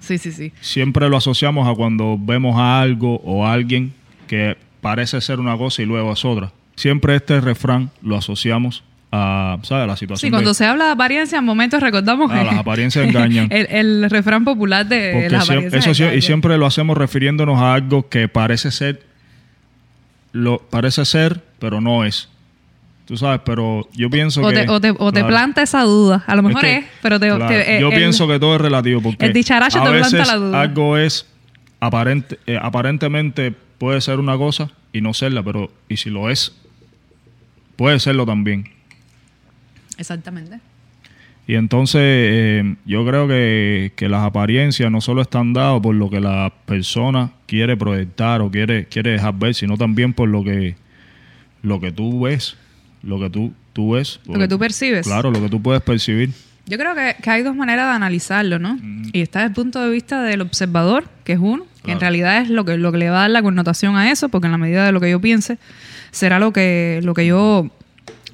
Speaker 2: sí, sí, sí.
Speaker 1: siempre lo asociamos a cuando vemos a algo o a alguien que parece ser una cosa y luego es otra. Siempre este refrán lo asociamos a, ¿sabes? a la
Speaker 2: Sí,
Speaker 1: situación.
Speaker 2: cuando
Speaker 1: de,
Speaker 2: se habla de apariencia, en momentos recordamos
Speaker 1: Ah,
Speaker 2: que
Speaker 1: las apariencias engañan. *laughs*
Speaker 2: el, el refrán popular de
Speaker 1: porque
Speaker 2: las
Speaker 1: eso sí- y siempre lo hacemos refiriéndonos a algo que parece ser, lo parece ser, pero no es. Tú sabes, pero yo pienso
Speaker 2: o
Speaker 1: que...
Speaker 2: te, o te, o te planta esa duda. A lo mejor
Speaker 1: que,
Speaker 2: es, pero te,
Speaker 1: claro,
Speaker 2: te- eh,
Speaker 1: yo
Speaker 2: el-
Speaker 1: pienso que todo es relativo porque
Speaker 2: el dicharacho
Speaker 1: a
Speaker 2: te planta
Speaker 1: veces
Speaker 2: la duda.
Speaker 1: algo es aparente, eh, aparentemente puede ser una cosa y no serla, pero y si lo es, puede serlo también.
Speaker 2: Exactamente.
Speaker 1: Y entonces eh, yo creo que, que las apariencias no solo están dadas por lo que la persona quiere proyectar o quiere, quiere dejar ver, sino también por lo que, lo que tú ves, lo que tú, tú ves.
Speaker 2: Lo que tú percibes.
Speaker 1: Claro, lo que tú puedes percibir.
Speaker 2: Yo creo que, que hay dos maneras de analizarlo, ¿no? Y está desde el punto de vista del observador, que es uno, que en realidad es lo que, lo que le va a dar la connotación a eso, porque en la medida de lo que yo piense, será lo que, lo que yo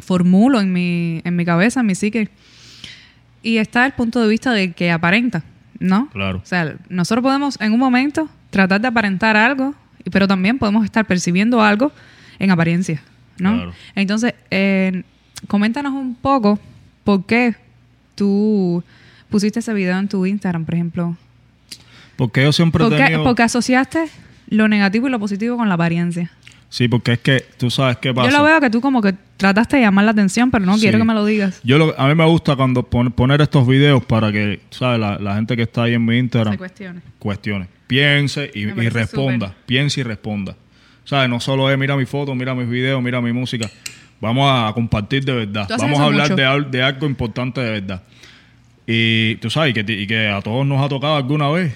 Speaker 2: formulo en mi, en mi cabeza, en mi psique. Y está el punto de vista de que aparenta, ¿no?
Speaker 1: Claro.
Speaker 2: O sea, nosotros podemos en un momento tratar de aparentar algo, pero también podemos estar percibiendo algo en apariencia, ¿no?
Speaker 1: Claro.
Speaker 2: Entonces, eh, coméntanos un poco por qué tú pusiste ese video en tu Instagram, por ejemplo.
Speaker 1: Porque yo siempre he
Speaker 2: ¿Por qué?
Speaker 1: tenido...
Speaker 2: Porque asociaste lo negativo y lo positivo con la apariencia.
Speaker 1: Sí, porque es que tú sabes qué pasa.
Speaker 2: Yo lo veo que tú como que trataste de llamar la atención, pero no
Speaker 1: Sí.
Speaker 2: quiero que me lo digas.
Speaker 1: Yo lo- a mí me gusta cuando pon- poner estos videos para que, ¿sabes? La, la gente que está ahí en mi Instagram
Speaker 2: Se cuestione.
Speaker 1: cuestione, piense y, responda, piense y responda. ¿Sabes? No solo es mira mi foto, mira mis videos, mira mi música. Vamos a compartir de verdad. Vamos a hablar de, al- de algo importante de verdad. Y tú sabes, que, y que a todos nos ha tocado alguna vez.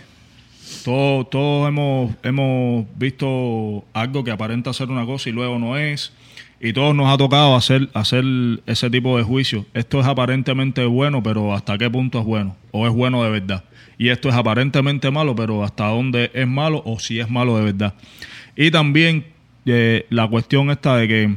Speaker 1: Todos, todos hemos, hemos visto algo que aparenta ser una cosa y luego no es. Y todos nos ha tocado hacer, hacer ese tipo de juicio. Esto es aparentemente bueno, pero ¿hasta qué punto es bueno? ¿O es bueno de verdad? Y esto es aparentemente malo, pero ¿hasta dónde es malo o si es malo de verdad? Y también eh, la cuestión esta de que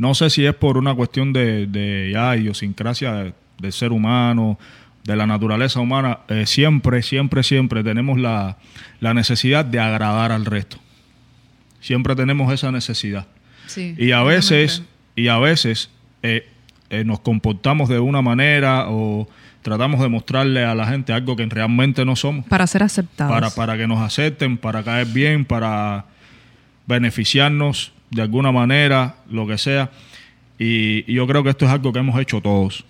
Speaker 1: no sé si es por una cuestión de, de ya, idiosincrasia de- del ser humano, de la naturaleza humana, eh, siempre, siempre, siempre tenemos la, la necesidad de agradar al resto. Siempre tenemos esa necesidad.
Speaker 2: Sí.
Speaker 1: Y a veces, y a veces eh, eh, nos comportamos de una manera o tratamos de mostrarle a la gente algo que realmente no somos
Speaker 2: Para ser aceptados.
Speaker 1: para, para que nos acepten, para caer bien, para beneficiarnos de alguna manera, lo que sea. Y, y yo creo que esto es algo que hemos hecho todos.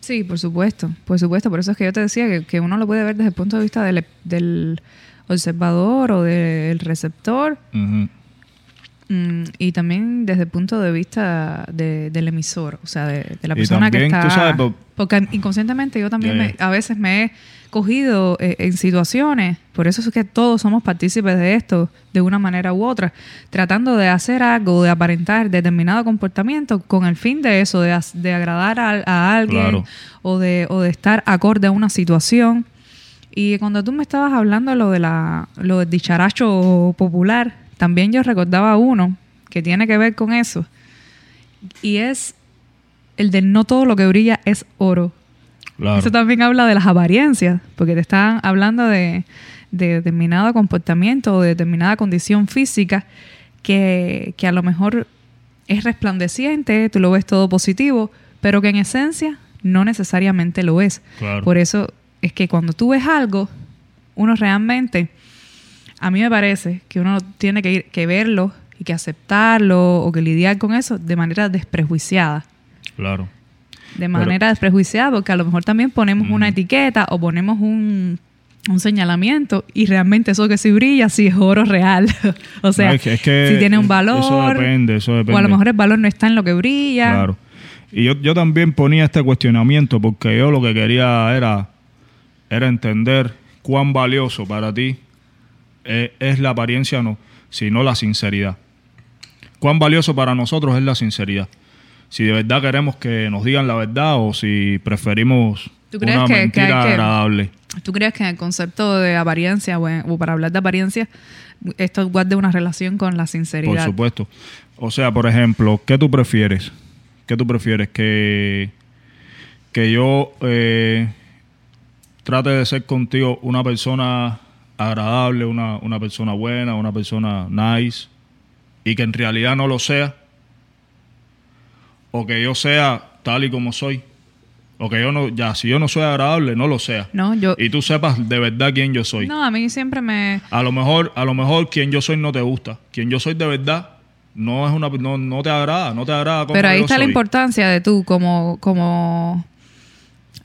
Speaker 2: Sí, por supuesto, por supuesto. Por eso es que yo te decía que, que uno lo puede ver desde el punto de vista del, del observador o del receptor. Mm, y también desde el punto de vista de- del emisor, o sea, de, de la persona que está...
Speaker 1: sabes,
Speaker 2: porque inconscientemente yo también me- a veces me he cogido eh, en situaciones, por eso es que todos somos partícipes de esto, de una manera u otra, tratando de hacer algo, de aparentar determinado comportamiento con el fin de eso, de, de agradar a, a alguien
Speaker 1: Claro.
Speaker 2: o, de, o de estar acorde a una situación. Y cuando tú me estabas hablando lo de la lo del dicharacho popular, también yo recordaba uno que tiene que ver con eso. Y es el de no todo lo que brilla es oro.
Speaker 1: Claro.
Speaker 2: Eso también habla de las apariencias, porque te están hablando de, de determinado comportamiento o de determinada condición física que, que a lo mejor es resplandeciente, tú lo ves todo positivo, pero que en esencia no necesariamente lo es.
Speaker 1: Claro.
Speaker 2: Por eso es que cuando tú ves algo, uno realmente, a mí me parece que uno tiene que, ir, que verlo y que aceptarlo o que lidiar con eso de manera desprejuiciada
Speaker 1: Claro.
Speaker 2: De manera desprejuiciada, porque a lo mejor también ponemos una etiqueta o ponemos un, un señalamiento y realmente eso que sí brilla sí es oro real. *laughs* o sea,
Speaker 1: No, es que- es que
Speaker 2: si tiene un
Speaker 1: eso
Speaker 2: valor,
Speaker 1: depende, eso
Speaker 2: o a
Speaker 1: depende.
Speaker 2: lo mejor el valor no está en lo que brilla.
Speaker 1: Claro. Y yo, yo también ponía este cuestionamiento porque yo lo que quería era, era entender cuán valioso para ti eh, es la apariencia no, sino la sinceridad. Cuán valioso para nosotros es la sinceridad. Si de verdad queremos que nos digan la verdad o si preferimos
Speaker 2: ¿Tú crees
Speaker 1: una
Speaker 2: que-
Speaker 1: mentira
Speaker 2: que-
Speaker 1: agradable.
Speaker 2: ¿Tú crees que en el concepto de apariencia o, en- o para hablar de apariencia, esto guarde una relación con la
Speaker 1: Por
Speaker 2: sinceridad?
Speaker 1: supuesto. O sea, por ejemplo, ¿qué tú prefieres? ¿Qué tú prefieres? Que, que yo eh, trate de ser contigo una persona agradable, una, una persona buena, una persona nice, y que en realidad no lo sea. O que yo sea tal y como soy. O que yo no, ya, si yo no soy agradable, no lo sea.
Speaker 2: No, yo...
Speaker 1: Y tú sepas de verdad quién yo soy.
Speaker 2: No, a mí siempre me...
Speaker 1: A lo mejor, a lo mejor quien yo soy no te gusta. Quien yo soy de verdad no es una no, no te agrada, no te agrada como
Speaker 2: Pero ahí
Speaker 1: yo
Speaker 2: está la importancia de tú como, como,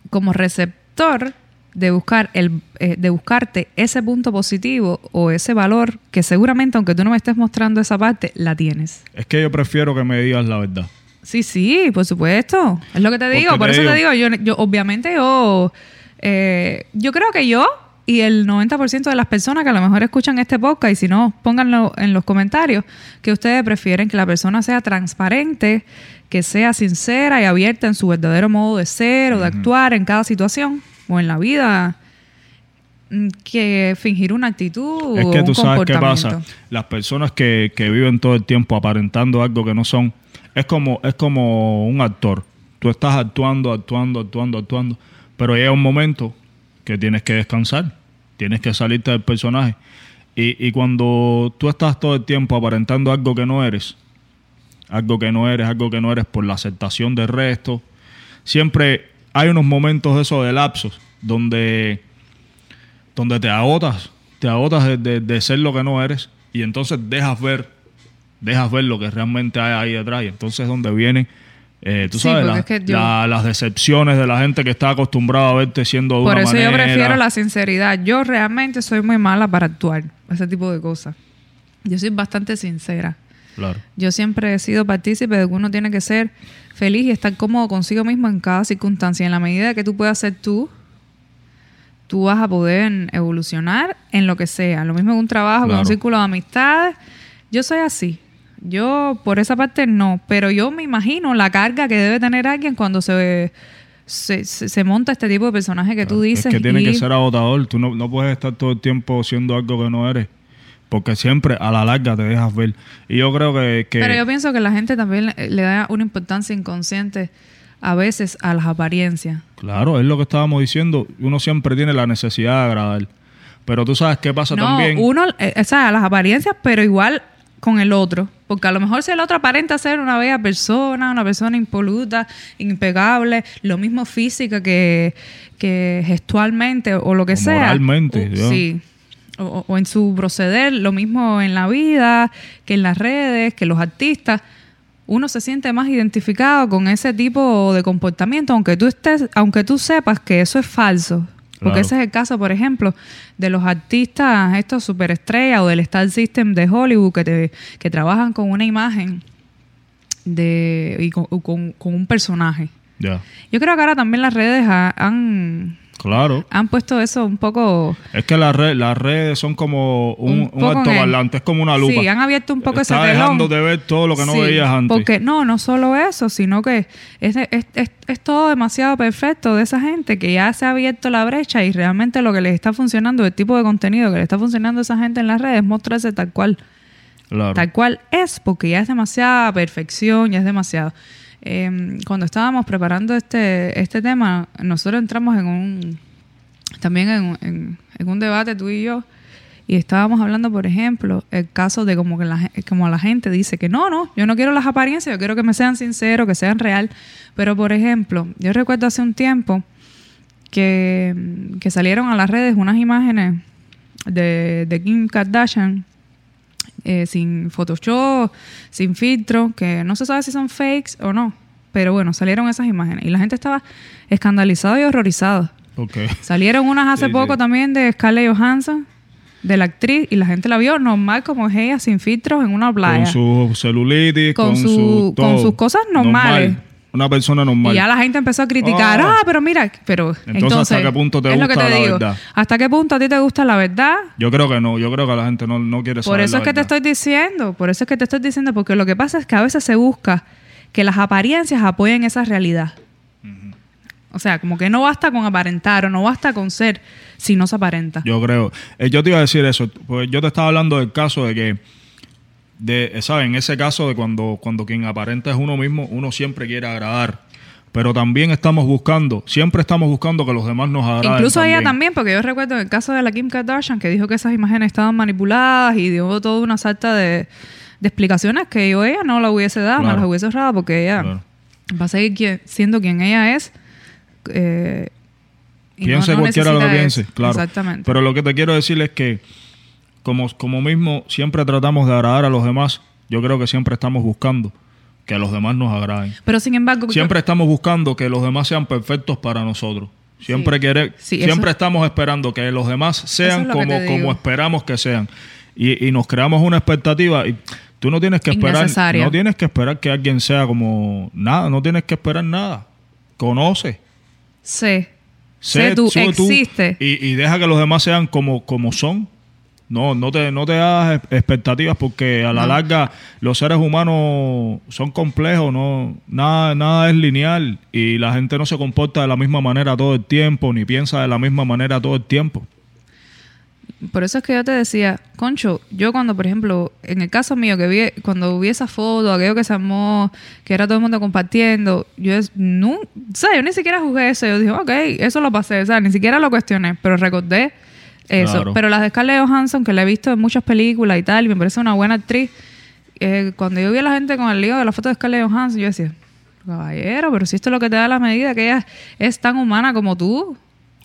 Speaker 2: como receptor de buscar el, eh, de buscarte ese punto positivo o ese valor que seguramente, aunque tú no me estés mostrando esa parte, la tienes.
Speaker 1: Es que yo prefiero que me digas la verdad.
Speaker 2: Sí, sí, por supuesto. Es lo que te digo. Por
Speaker 1: te
Speaker 2: eso te digo, yo, yo obviamente yo, eh, yo creo que yo y el 90% de las personas que a lo mejor escuchan este podcast, y si no, pónganlo en los comentarios, que ustedes prefieren que la persona sea transparente, que sea sincera y abierta en su verdadero modo de ser o de actuar en cada situación o en la vida, mm, que fingir una actitud
Speaker 1: es
Speaker 2: o
Speaker 1: que
Speaker 2: un
Speaker 1: tú sabes qué pasa.
Speaker 2: comportamiento.
Speaker 1: Las personas que, que viven todo el tiempo aparentando algo que no son, es como, es como un actor. Tú estás actuando, actuando, actuando, actuando, pero llega un momento que tienes que descansar, tienes que salirte del personaje. Y, y cuando tú estás todo el tiempo aparentando algo que no eres, algo que no eres, algo que no eres por la aceptación del resto, siempre hay unos momentos de esos de lapsos donde, donde te agotas, te agotas de, de- de ser lo que no eres y entonces dejas ver, dejas ver lo que realmente hay ahí detrás y entonces es donde vienen, eh, tú
Speaker 2: Sí,
Speaker 1: sabes, la-
Speaker 2: es que yo-
Speaker 1: la- las decepciones de la gente que está acostumbrada a verte siendo de
Speaker 2: Por
Speaker 1: una
Speaker 2: eso
Speaker 1: manera.
Speaker 2: yo prefiero la sinceridad. Yo realmente soy muy mala para actuar, ese tipo de cosas. Yo soy bastante sincera.
Speaker 1: Claro.
Speaker 2: Yo siempre he sido partícipe de que uno tiene que ser feliz y estar cómodo consigo mismo en cada circunstancia. En la medida que tú puedas ser tú, tú vas a poder evolucionar en lo que sea. Lo mismo en un trabajo, con
Speaker 1: Claro.
Speaker 2: un círculo de amistades. Yo soy así. Yo, por esa parte, no. Pero yo me imagino la carga que debe tener alguien cuando se, se, se- se monta este tipo de personaje que tú dices.
Speaker 1: Es que tiene
Speaker 2: y-
Speaker 1: que ser agotador. Tú no, no puedes estar todo el tiempo siendo algo que no eres. Porque siempre a la larga te dejas ver. Y yo creo que... que
Speaker 2: Pero yo pienso que la gente también le, le da una importancia inconsciente a veces a las apariencias.
Speaker 1: Claro, es lo que estábamos diciendo. Uno siempre tiene la necesidad de agradar. Pero tú sabes qué pasa
Speaker 2: No,
Speaker 1: también.
Speaker 2: uno, eh, o sea, las apariencias, pero igual con el otro. Porque a lo mejor si el otro aparenta ser una bella persona, una persona impoluta, impecable, lo mismo física que, que gestualmente o lo que
Speaker 1: O
Speaker 2: sea.
Speaker 1: moralmente,
Speaker 2: O- sí. O, o- o en su proceder, lo mismo en la vida, que en las redes, que los artistas. Uno se siente más identificado con ese tipo de comportamiento, aunque tú estés, aunque tú sepas que eso es falso. Porque
Speaker 1: Claro.
Speaker 2: ese es el caso, por ejemplo, de los artistas, estos superestrellas o del Star System de Hollywood que, te, que trabajan con una imagen de y con, con- con un personaje.
Speaker 1: Ya.
Speaker 2: Yo creo que ahora también las redes ha- han,
Speaker 1: Claro.
Speaker 2: han puesto eso un poco...
Speaker 1: Es que las red- las redes son como un,
Speaker 2: Un
Speaker 1: un altoparlante, es como una lupa.
Speaker 2: Sí, han abierto un poco
Speaker 1: Está
Speaker 2: ese telón.
Speaker 1: dejando de ver todo lo que no
Speaker 2: Sí,
Speaker 1: veías antes.
Speaker 2: Porque no, no solo eso, sino que es, es, es- es todo demasiado perfecto de esa gente que ya se ha abierto la brecha y realmente lo que les está funcionando, el tipo de contenido que le está funcionando a esa gente en las redes es mostrarse tal cual.
Speaker 1: Claro.
Speaker 2: Tal cual es, porque ya es demasiada perfección, ya es demasiado. Eh, cuando estábamos preparando este, este tema, nosotros entramos en un también en, en- en un debate tú y yo y estábamos hablando, por ejemplo, el caso de como que la, como la gente dice que no, no, yo no quiero las apariencias, yo quiero que me sean sinceros, que sean real. Pero, por ejemplo, yo recuerdo hace un tiempo que, que salieron a las redes unas imágenes de, de Kim Kardashian eh, sin Photoshop, sin filtro, que no se sabe si son fakes o no. Pero bueno, salieron esas imágenes y la gente estaba escandalizada y horrorizada.
Speaker 1: Ok.
Speaker 2: Salieron unas hace
Speaker 1: Sí,
Speaker 2: poco
Speaker 1: sí.
Speaker 2: también de Scarlett Johansson, de la actriz, y la gente la vio normal como es ella, sin filtros, en una playa.
Speaker 1: Con su celulitis,
Speaker 2: Con
Speaker 1: con,
Speaker 2: su-
Speaker 1: su,
Speaker 2: con sus cosas normales.
Speaker 1: Normal. Una persona normal.
Speaker 2: Y ya la gente empezó a criticar,
Speaker 1: Oh.
Speaker 2: ah, pero mira, pero
Speaker 1: Entonces,
Speaker 2: entonces,
Speaker 1: ¿hasta qué punto te gusta
Speaker 2: te
Speaker 1: la
Speaker 2: digo.
Speaker 1: verdad?
Speaker 2: ¿Hasta qué punto a ti te gusta la verdad?
Speaker 1: Yo creo que no. Yo creo que la gente no, no quiere saber
Speaker 2: Por eso
Speaker 1: la
Speaker 2: es que te estoy diciendo, por eso es que te estoy diciendo, porque lo que pasa es que a veces se busca que las apariencias apoyen esa realidad. O sea, como que no basta con aparentar o no basta con ser si no se aparenta.
Speaker 1: Yo creo. Eh, yo te iba a decir eso. Pues yo te estaba hablando del caso de que, de, ¿sabes? En ese caso de cuando, cuando quien aparenta es uno mismo, uno siempre quiere agradar. Pero también estamos buscando, siempre estamos buscando que los demás nos agraden.
Speaker 2: Incluso ella también, porque yo recuerdo en el caso de la Kim Kardashian, que dijo que esas imágenes estaban manipuladas y dio toda una salta de, de explicaciones que yo ella no la hubiese dado, me
Speaker 1: Claro.
Speaker 2: las hubiese ahorrado, porque ella
Speaker 1: Claro.
Speaker 2: va a seguir siendo quien ella es. eh, y no-
Speaker 1: Piense
Speaker 2: no
Speaker 1: cualquiera lo que piense,
Speaker 2: eso.
Speaker 1: claro.
Speaker 2: Exactamente.
Speaker 1: Pero lo que te quiero decir es que, como, como mismo siempre tratamos de agradar a los demás, yo creo que siempre estamos buscando que los demás nos agraden.
Speaker 2: Pero sin embargo,
Speaker 1: Siempre estamos buscando que los demás sean perfectos para nosotros. Siempre
Speaker 2: Sí.
Speaker 1: quiere-
Speaker 2: Sí,
Speaker 1: siempre
Speaker 2: eso-
Speaker 1: estamos esperando que los demás sean
Speaker 2: es lo que
Speaker 1: como, como esperamos que sean. Y, y nos creamos una expectativa y tú no tienes que esperar, no tienes que esperar que alguien sea como nada, no tienes que esperar nada. Conoce.
Speaker 2: sé, sé tú, existe.
Speaker 1: y, y deja que los demás sean como, como son. No, no te, no te hagas ex- expectativas porque a la
Speaker 2: No.
Speaker 1: larga los seres humanos son complejos, no, nada, nada es lineal y la gente no se comporta de la misma manera todo el tiempo, ni piensa de la misma manera todo el tiempo.
Speaker 2: Por eso es que yo te decía, Concho, yo cuando, por ejemplo, en el caso mío, que vi, cuando vi esa foto, aquello que se armó, que era todo el mundo compartiendo, yo, no, o sea, yo ni siquiera juzgué eso. Yo dije, ok, eso lo pasé, o sea, ni siquiera lo cuestioné, pero recordé eso.
Speaker 1: Claro.
Speaker 2: Pero las de Scarlett Johansson, que la he visto en muchas películas y tal, y me parece una buena actriz, eh, cuando yo vi a la gente con el lío de la foto de Scarlett Johansson, yo decía, caballero, pero si esto es lo que te da la medida, que ella es tan humana como tú,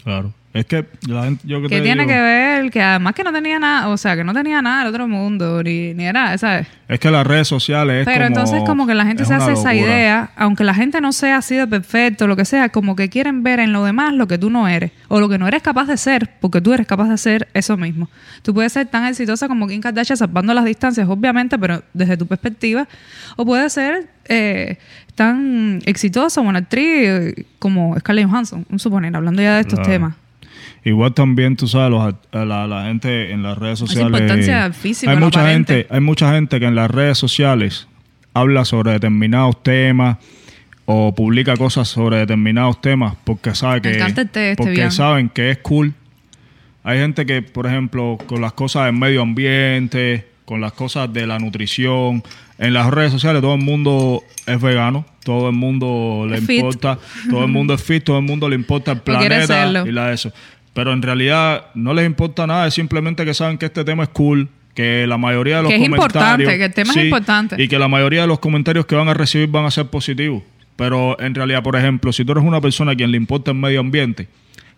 Speaker 1: Claro. Es que la gente, yo que
Speaker 2: que
Speaker 1: te
Speaker 2: tiene
Speaker 1: digo,
Speaker 2: que ver, que además que no tenía nada, o sea, que no tenía nada del otro mundo, ni, ni era, ¿sabes?
Speaker 1: es que las redes sociales es
Speaker 2: Pero
Speaker 1: como-
Speaker 2: entonces como que la gente se hace esa idea, aunque la gente no sea así de perfecto, lo que sea, como que quieren ver en lo demás lo que tú no eres, o lo que no eres capaz de ser, porque tú eres capaz de hacer eso mismo. Tú puedes ser tan exitosa como Kim Kardashian salvando las distancias, obviamente, pero desde tu perspectiva, o puedes ser eh, tan exitosa una actriz como Scarlett Johansson, un suponer, hablando ya de estos
Speaker 1: Claro.
Speaker 2: temas.
Speaker 1: Igual también, tú sabes, los a la, la gente en las redes sociales.
Speaker 2: importancia físico,
Speaker 1: hay mucha
Speaker 2: aparente.
Speaker 1: gente, hay mucha gente que en las redes sociales habla sobre determinados temas o publica cosas sobre determinados temas porque sabe que
Speaker 2: té este,
Speaker 1: porque saben que es cool. Hay gente que, por ejemplo, con las cosas del medio ambiente, con las cosas de la nutrición, en las redes sociales todo el mundo es vegano, todo el mundo le
Speaker 2: fit.
Speaker 1: importa, todo el mundo es fit, todo el mundo le importa el *laughs* planeta y la de eso. Pero en realidad no les importa nada, es simplemente que saben que este tema es cool, que la mayoría de los
Speaker 2: Que es
Speaker 1: comentarios...
Speaker 2: importante, que el tema es importante.
Speaker 1: Y que la mayoría de los comentarios que van a recibir van a ser positivos. Pero en realidad, por ejemplo, si tú eres una persona a quien le importa el medio ambiente,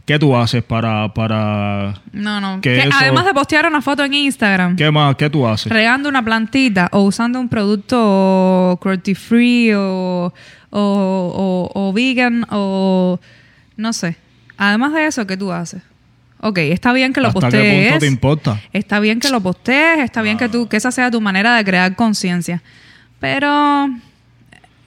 Speaker 1: ¿qué tú haces para... para
Speaker 2: No, no.
Speaker 1: Que
Speaker 2: Que
Speaker 1: eso-
Speaker 2: Además de postear una foto en Instagram,
Speaker 1: ¿Qué más? ¿Qué tú haces?
Speaker 2: regando una plantita o usando un producto cruelty free o, o, o- o vegan o no sé. Además de eso, ¿qué tú haces? Ok, está bien que lo
Speaker 1: ¿Hasta
Speaker 2: postees.
Speaker 1: qué punto te importa?
Speaker 2: Está bien que lo postees, está bien que tú, que esa sea tu manera de crear conciencia. Pero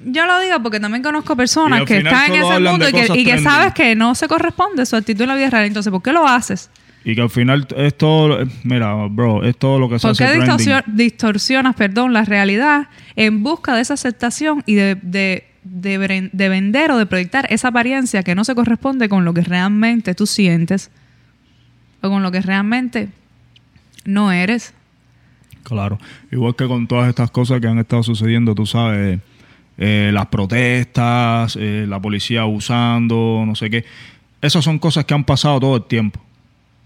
Speaker 2: yo lo digo porque también conozco personas que están en ese mundo y que, y sabes que no se corresponde su actitud en la vida real. Entonces, ¿por qué lo haces?
Speaker 1: Y que al final es todo, mira, bro, es todo lo que se
Speaker 2: ¿Por
Speaker 1: hace
Speaker 2: qué distorsionas perdón, la realidad en busca de esa aceptación y de, de, de, vender o de proyectar esa apariencia que no se corresponde con lo que realmente tú sientes o con lo que realmente no eres?
Speaker 1: Claro, igual que con todas estas cosas que han estado sucediendo, tú sabes, eh, las protestas, eh, la policía abusando, no sé qué. Esas son cosas que han pasado todo el tiempo,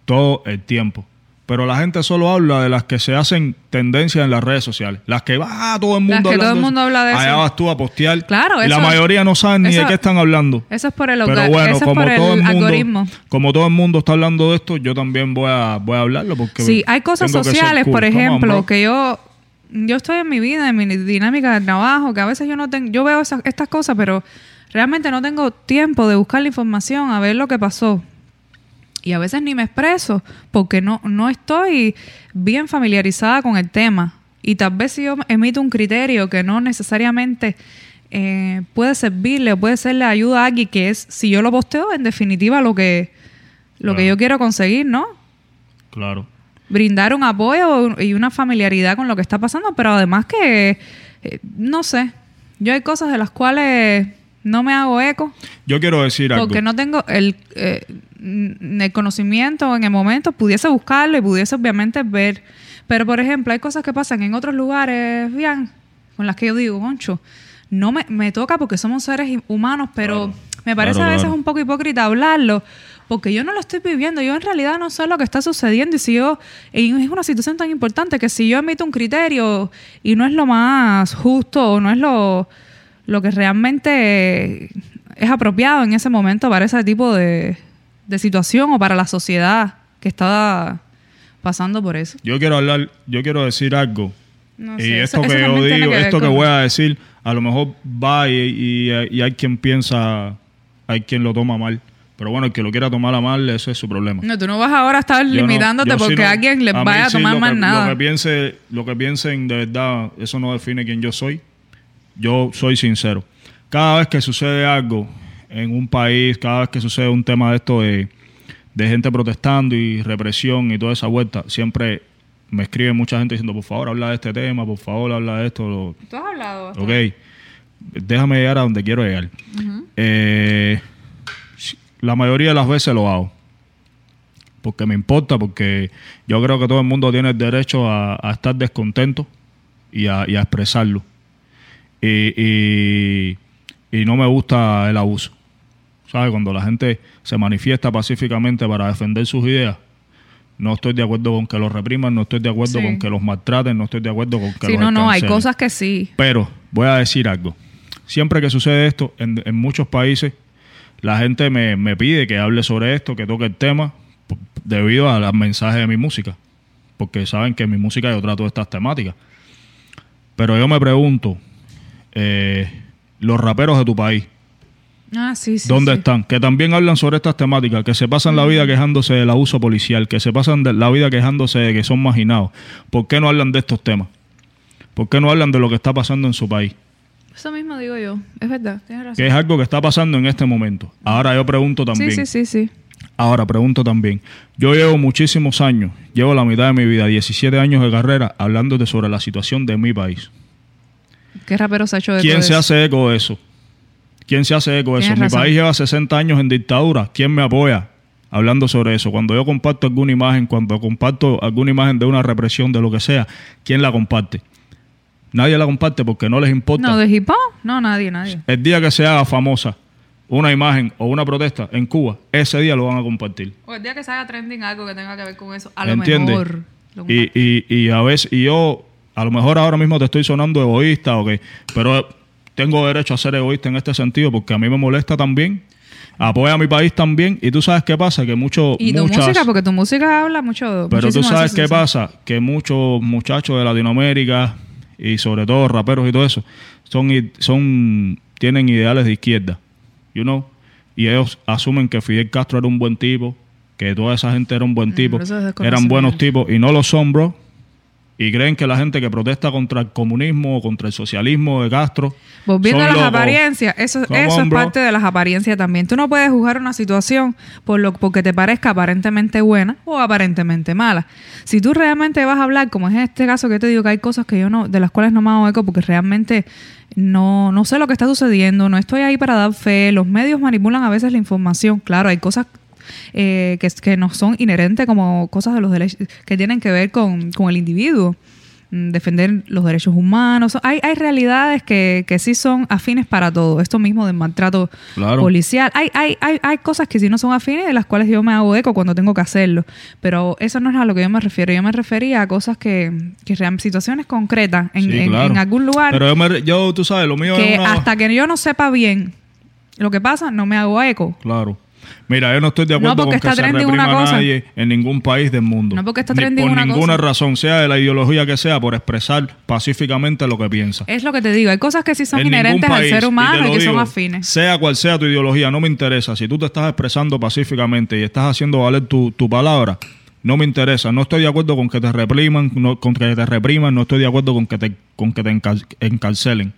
Speaker 1: todo el tiempo. Pero la gente solo habla de las que se hacen tendencias en las redes sociales. Las que va todo el mundo
Speaker 2: Las que todo el mundo
Speaker 1: eso.
Speaker 2: habla de
Speaker 1: Allá
Speaker 2: eso.
Speaker 1: vas tú a postear.
Speaker 2: Claro,
Speaker 1: y la
Speaker 2: eso-
Speaker 1: mayoría no saben ni de
Speaker 2: eso-
Speaker 1: qué están hablando.
Speaker 2: Eso es por el,
Speaker 1: Pero bueno,
Speaker 2: eso es
Speaker 1: como
Speaker 2: por
Speaker 1: todo el
Speaker 2: el
Speaker 1: mundo,
Speaker 2: algoritmo.
Speaker 1: como todo el mundo está hablando de esto, yo también voy a, voy a hablarlo porque
Speaker 2: Sí, hay cosas sociales,
Speaker 1: cool.
Speaker 2: por
Speaker 1: on,
Speaker 2: ejemplo, que yo yo estoy en mi vida, en mi dinámica de trabajo, que a veces yo no tengo, yo veo esas, estas cosas, pero realmente no tengo tiempo de buscar la información, a ver lo que pasó. Y a veces ni me expreso porque no, no estoy bien familiarizada con el tema. Y tal vez si yo emito un criterio que no necesariamente eh, puede servirle o puede serle ayuda a alguien, que es, si yo lo posteo, en definitiva lo que, lo que yo quiero conseguir, ¿no?
Speaker 1: Claro.
Speaker 2: brindar un apoyo y una familiaridad con lo que está pasando, pero además que, eh, no sé, yo hay cosas de las cuales no me hago eco
Speaker 1: Yo quiero decir algo.
Speaker 2: porque no tengo el, eh, el conocimiento en el momento, pudiese buscarlo y pudiese obviamente ver, pero por ejemplo hay cosas que pasan en otros lugares, bien, con las que yo digo, concho, no me, me toca porque somos seres humanos, pero
Speaker 1: Claro.
Speaker 2: me parece
Speaker 1: Claro,
Speaker 2: a veces
Speaker 1: claro.
Speaker 2: un poco hipócrita hablarlo, porque yo no lo estoy viviendo, yo en realidad no sé lo que está sucediendo y si yo, y es una situación tan importante que si yo emito un criterio y no es lo más justo o no es lo, lo que realmente es apropiado en ese momento para ese tipo de, de situación o para la sociedad que está pasando por eso.
Speaker 1: Yo quiero hablar, yo quiero decir algo.
Speaker 2: No
Speaker 1: y
Speaker 2: sé,
Speaker 1: esto
Speaker 2: eso- eso
Speaker 1: que yo digo,
Speaker 2: que
Speaker 1: esto que voy a decir, a lo mejor va y, y- y hay quien piensa, hay quien lo toma mal. Pero bueno, el que lo quiera tomar a mal, ese es su problema.
Speaker 2: No, tú no vas ahora a estar
Speaker 1: Yo
Speaker 2: limitándote
Speaker 1: sí
Speaker 2: porque
Speaker 1: no-
Speaker 2: alguien le vaya a
Speaker 1: sí
Speaker 2: tomar
Speaker 1: lo
Speaker 2: más
Speaker 1: que-
Speaker 2: nada.
Speaker 1: Lo que, piense, lo que piensen de verdad, eso no define quién yo soy. Yo soy sincero. Cada vez que sucede algo en un país, cada vez que sucede un tema de esto de, de gente protestando y represión y toda esa vuelta, siempre me escribe mucha gente diciendo, por favor, habla de este tema, por favor, habla de esto. lo-
Speaker 2: Tú has hablado
Speaker 1: Ok, déjame llegar a donde quiero llegar. Eh, la mayoría de las veces lo hago. Porque me importa, porque yo creo que todo el mundo tiene el derecho a, a estar descontento y a, y a expresarlo. Y, y- y no me gusta el abuso. ¿Sabes? Cuando la gente se manifiesta pacíficamente para defender sus ideas, no estoy de acuerdo con que los repriman, no estoy de acuerdo
Speaker 2: Sí.
Speaker 1: con que los maltraten, no estoy de acuerdo con que
Speaker 2: Sí,
Speaker 1: los
Speaker 2: no, no, hay cosas que sí.
Speaker 1: Pero voy a decir algo. Siempre que sucede esto, en, en muchos países, la gente me, me pide que hable sobre esto, que toque el tema, debido a los mensajes de mi música. Porque saben que en mi música yo trato estas temáticas. Pero yo me pregunto, eh, los raperos de tu país,
Speaker 2: Ah, sí, sí.
Speaker 1: ¿Dónde
Speaker 2: sí.
Speaker 1: están? Que también hablan sobre estas temáticas, que se pasan la vida quejándose del abuso policial, que se pasan la vida quejándose de que son marginados. ¿Por qué no hablan de estos temas? ¿Por qué no hablan de lo que está pasando en su país?
Speaker 2: Eso mismo digo yo. Es verdad, tienes razón.
Speaker 1: Que es algo que está pasando en este momento. Ahora yo pregunto también.
Speaker 2: Sí, sí, sí, sí.
Speaker 1: Ahora pregunto también. Yo llevo muchísimos años, llevo la mitad de mi vida, 17 años de carrera, hablándote sobre la situación de mi país.
Speaker 2: ¿Qué rapero se ha hecho de
Speaker 1: ¿Quién
Speaker 2: todo
Speaker 1: se
Speaker 2: eso?
Speaker 1: hace eco de eso? ¿Quién se hace eco de eso?
Speaker 2: Tienes
Speaker 1: Mi
Speaker 2: razón.
Speaker 1: país lleva 60 años en dictadura. ¿Quién me apoya hablando sobre eso? Cuando yo comparto alguna imagen, cuando comparto alguna imagen de una represión, de lo que sea, ¿quién la comparte? Nadie la comparte porque no les importa.
Speaker 2: No, de hip hop. No, nadie, nadie.
Speaker 1: El día que se haga famosa una imagen o una protesta en Cuba, ese día lo van a compartir.
Speaker 2: O el día que se haga trending algo que tenga que ver con eso, a lo
Speaker 1: ¿Entiendes?
Speaker 2: mejor. lo
Speaker 1: Y, y, y a veces, y yo, a lo mejor ahora mismo te estoy sonando egoísta, ok, pero tengo derecho a ser egoísta en este sentido porque a mí me molesta también. Apoya a mi país también. Y tú sabes qué pasa, que muchos.
Speaker 2: Y tu
Speaker 1: muchas,
Speaker 2: música, porque tu música habla mucho.
Speaker 1: Pero tú sabes qué pasa, que muchos muchachos de Latinoamérica y sobre todo raperos y todo eso, son, son tienen ideales de izquierda, you know, y ellos asumen que Fidel Castro era un buen tipo, que toda esa gente era un buen tipo, eran buenos tipos y no lo son, bro. Y creen que la gente que protesta contra el comunismo o contra el socialismo de Castro.
Speaker 2: Volviendo a las
Speaker 1: locos.
Speaker 2: apariencias, eso,
Speaker 1: Come
Speaker 2: eso
Speaker 1: on,
Speaker 2: es
Speaker 1: bro.
Speaker 2: parte de las apariencias también. Tú no puedes juzgar una situación por lo porque te parezca aparentemente buena o aparentemente mala. Si tú realmente vas a hablar, como es este caso que te digo que hay cosas que yo no, de las cuales no me hago eco porque realmente no, no sé lo que está sucediendo, no estoy ahí para dar fe, los medios manipulan a veces la información, claro, hay cosas eh, que, que no son inherentes como cosas de los derechos que tienen que ver con, con el individuo mm, defender los derechos humanos. Hay, hay realidades que, que sí son afines para todo. Esto mismo del maltrato
Speaker 1: Claro.
Speaker 2: policial. Hay, hay, hay, hay cosas que sí no son afines de las cuales yo me hago eco cuando tengo que hacerlo. Pero eso no es a lo que yo me refiero. Yo me refería a cosas que, que real- situaciones concretas en,
Speaker 1: Sí,
Speaker 2: en-
Speaker 1: claro.
Speaker 2: en algún lugar
Speaker 1: Pero yo, me- yo, tú sabes, lo mío
Speaker 2: que
Speaker 1: es una...
Speaker 2: hasta que yo no sepa bien lo que pasa, no me hago eco.
Speaker 1: Claro. Mira, yo no estoy de acuerdo
Speaker 2: No
Speaker 1: con que se reprima a
Speaker 2: cosa.
Speaker 1: nadie en ningún país del mundo.
Speaker 2: No porque está
Speaker 1: Ni
Speaker 2: trending
Speaker 1: por
Speaker 2: una
Speaker 1: ninguna
Speaker 2: cosa.
Speaker 1: razón, sea de la ideología que sea, por expresar pacíficamente lo que piensa.
Speaker 2: Es lo que te digo. Hay cosas que sí son
Speaker 1: En
Speaker 2: inherentes al ser humano y, que son afines.
Speaker 1: Sea cual sea tu ideología, no me interesa. Si tú te estás expresando pacíficamente y estás haciendo valer tu, tu palabra, no me interesa. No estoy de acuerdo con que te repriman, no, con que te repriman, no estoy de acuerdo con que te, con que te encar- encarcelen.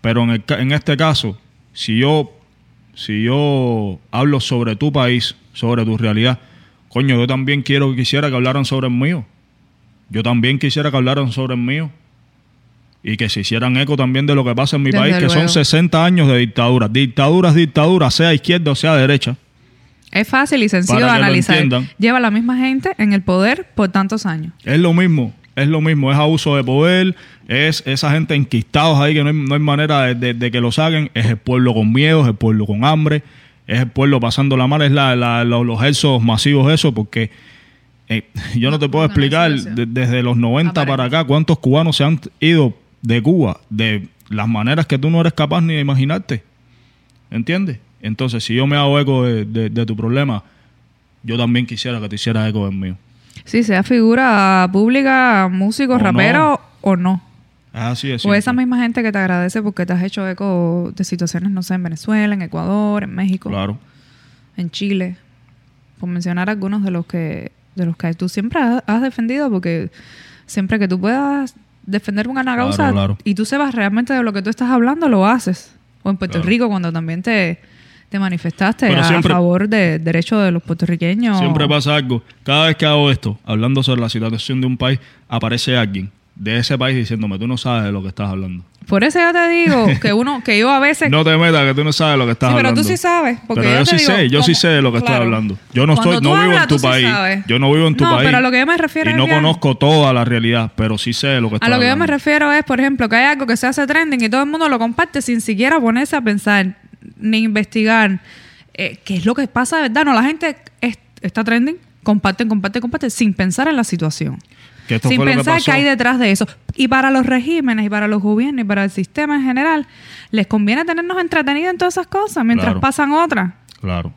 Speaker 1: Pero en, el en este caso, si yo, si yo hablo sobre tu país, sobre tu realidad, coño, yo también quiero quisiera que hablaran sobre el mío. Yo también quisiera que hablaran sobre el mío. Y que se hicieran eco también de lo que pasa en mi
Speaker 2: Desde
Speaker 1: país, que son
Speaker 2: luego.
Speaker 1: 60 años de dictadura. Dictaduras, dictaduras, sea izquierda o sea derecha.
Speaker 2: Es fácil y sencillo de analizar. Lleva la misma gente en el poder por tantos años.
Speaker 1: Es lo mismo, es lo mismo, es abuso de poder, es esa gente enquistados ahí que no hay, no hay manera de, de- de que lo saquen, es el pueblo con miedo, es el pueblo con hambre, es el pueblo pasando la mar, es la, la- lo- los ejercicios masivos eso, porque eh, yo no, te puedo explicar de- desde los 90
Speaker 2: Aparente.
Speaker 1: para acá cuántos cubanos se han ido de Cuba, de las maneras que tú no eres capaz ni de imaginarte. ¿Entiendes? Entonces, si yo me hago eco de, de- de tu problema, yo también quisiera que te hicieras eco del mío.
Speaker 2: Sí, sea figura pública, músico,
Speaker 1: O
Speaker 2: rapero o no.
Speaker 1: Así es.
Speaker 2: O esa misma gente que te agradece porque te has hecho eco de situaciones, no sé, en Venezuela, en Ecuador, en México,
Speaker 1: Claro.
Speaker 2: en Chile. Por mencionar algunos de los que de los que tú siempre has, defendido, porque siempre que tú puedas defender una
Speaker 1: Claro,
Speaker 2: causa
Speaker 1: claro.
Speaker 2: y tú sepas realmente de lo que tú estás hablando, lo haces. O en Puerto
Speaker 1: Claro.
Speaker 2: Rico, cuando también te, te manifestaste
Speaker 1: Pero
Speaker 2: a
Speaker 1: siempre-
Speaker 2: favor de derechos de los puertorriqueños.
Speaker 1: Siempre pasa algo. Cada vez que hago esto, hablando sobre la situación de un país, aparece alguien de ese país diciéndome, tú no sabes de lo que estás hablando.
Speaker 2: Por eso yo te digo *laughs* que uno, que yo a veces
Speaker 1: No te metas que tú no sabes de lo que estás
Speaker 2: Sí, pero
Speaker 1: hablando.
Speaker 2: tú sí sabes. Porque
Speaker 1: Pero yo
Speaker 2: te
Speaker 1: sí
Speaker 2: digo,
Speaker 1: sé, yo sí
Speaker 2: como-
Speaker 1: sé de lo que
Speaker 2: claro.
Speaker 1: hablando. Yo no estoy, no vivo en tu
Speaker 2: sí
Speaker 1: país. Yo no vivo en tu
Speaker 2: No,
Speaker 1: país.
Speaker 2: pero a lo que yo me refiero
Speaker 1: y no conozco toda la realidad, pero sí sé de lo que
Speaker 2: A
Speaker 1: estoy
Speaker 2: lo que yo
Speaker 1: hablando.
Speaker 2: me refiero es, por ejemplo, que hay algo que se hace trending y todo el mundo lo comparte sin siquiera ponerse a pensar ni investigar eh, qué es lo que pasa de verdad. No, la gente es- está trending, comparten, comparten, comparten, sin pensar en la situación.
Speaker 1: Que esto
Speaker 2: sin
Speaker 1: fue que
Speaker 2: pensar
Speaker 1: pasó.
Speaker 2: que hay detrás de eso. Y para los regímenes y para los gobiernos y para el sistema en general, les conviene tenernos entretenidos en todas esas cosas mientras
Speaker 1: Claro.
Speaker 2: pasan otras.
Speaker 1: Claro.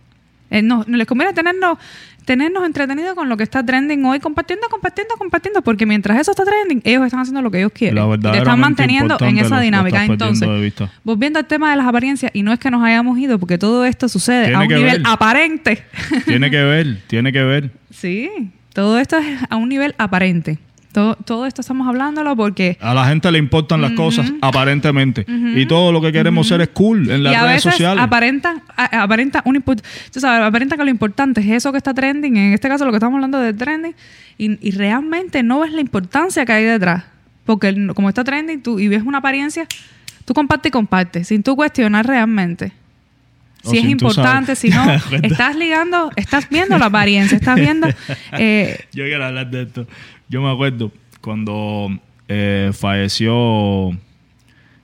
Speaker 2: Eh, no, no les conviene tenernos, tenernos entretenidos con lo que está trending hoy, compartiendo, compartiendo, compartiendo, porque mientras eso está trending, ellos están haciendo lo que ellos quieren.
Speaker 1: La
Speaker 2: Y te están manteniendo en esa dinámica. Entonces, volviendo al tema de las apariencias, y no es que nos hayamos ido, porque todo esto sucede
Speaker 1: Tiene
Speaker 2: a un nivel
Speaker 1: ver.
Speaker 2: aparente.
Speaker 1: tiene que ver, tiene que ver. *laughs*
Speaker 2: sí, todo esto es a un nivel aparente. Todo, todo esto estamos hablándolo porque
Speaker 1: A la gente le importan las cosas, aparentemente. Y todo lo que queremos ser es cool en las
Speaker 2: y a
Speaker 1: redes
Speaker 2: veces
Speaker 1: sociales.
Speaker 2: aparentan, a- aparenta un tú sabes, aparenta que lo importante es eso que está trending, en este caso lo que estamos hablando de trending, y, y realmente no ves la importancia que hay detrás. Porque como está trending tú, y ves una apariencia, tú compartes y compartes, sin tú cuestionar realmente.
Speaker 1: O
Speaker 2: Si es importante, si no, *laughs* estás ligando, estás viendo la apariencia, estás viendo... *laughs* eh,
Speaker 1: Yo quiero hablar de esto. Yo me acuerdo cuando eh, falleció,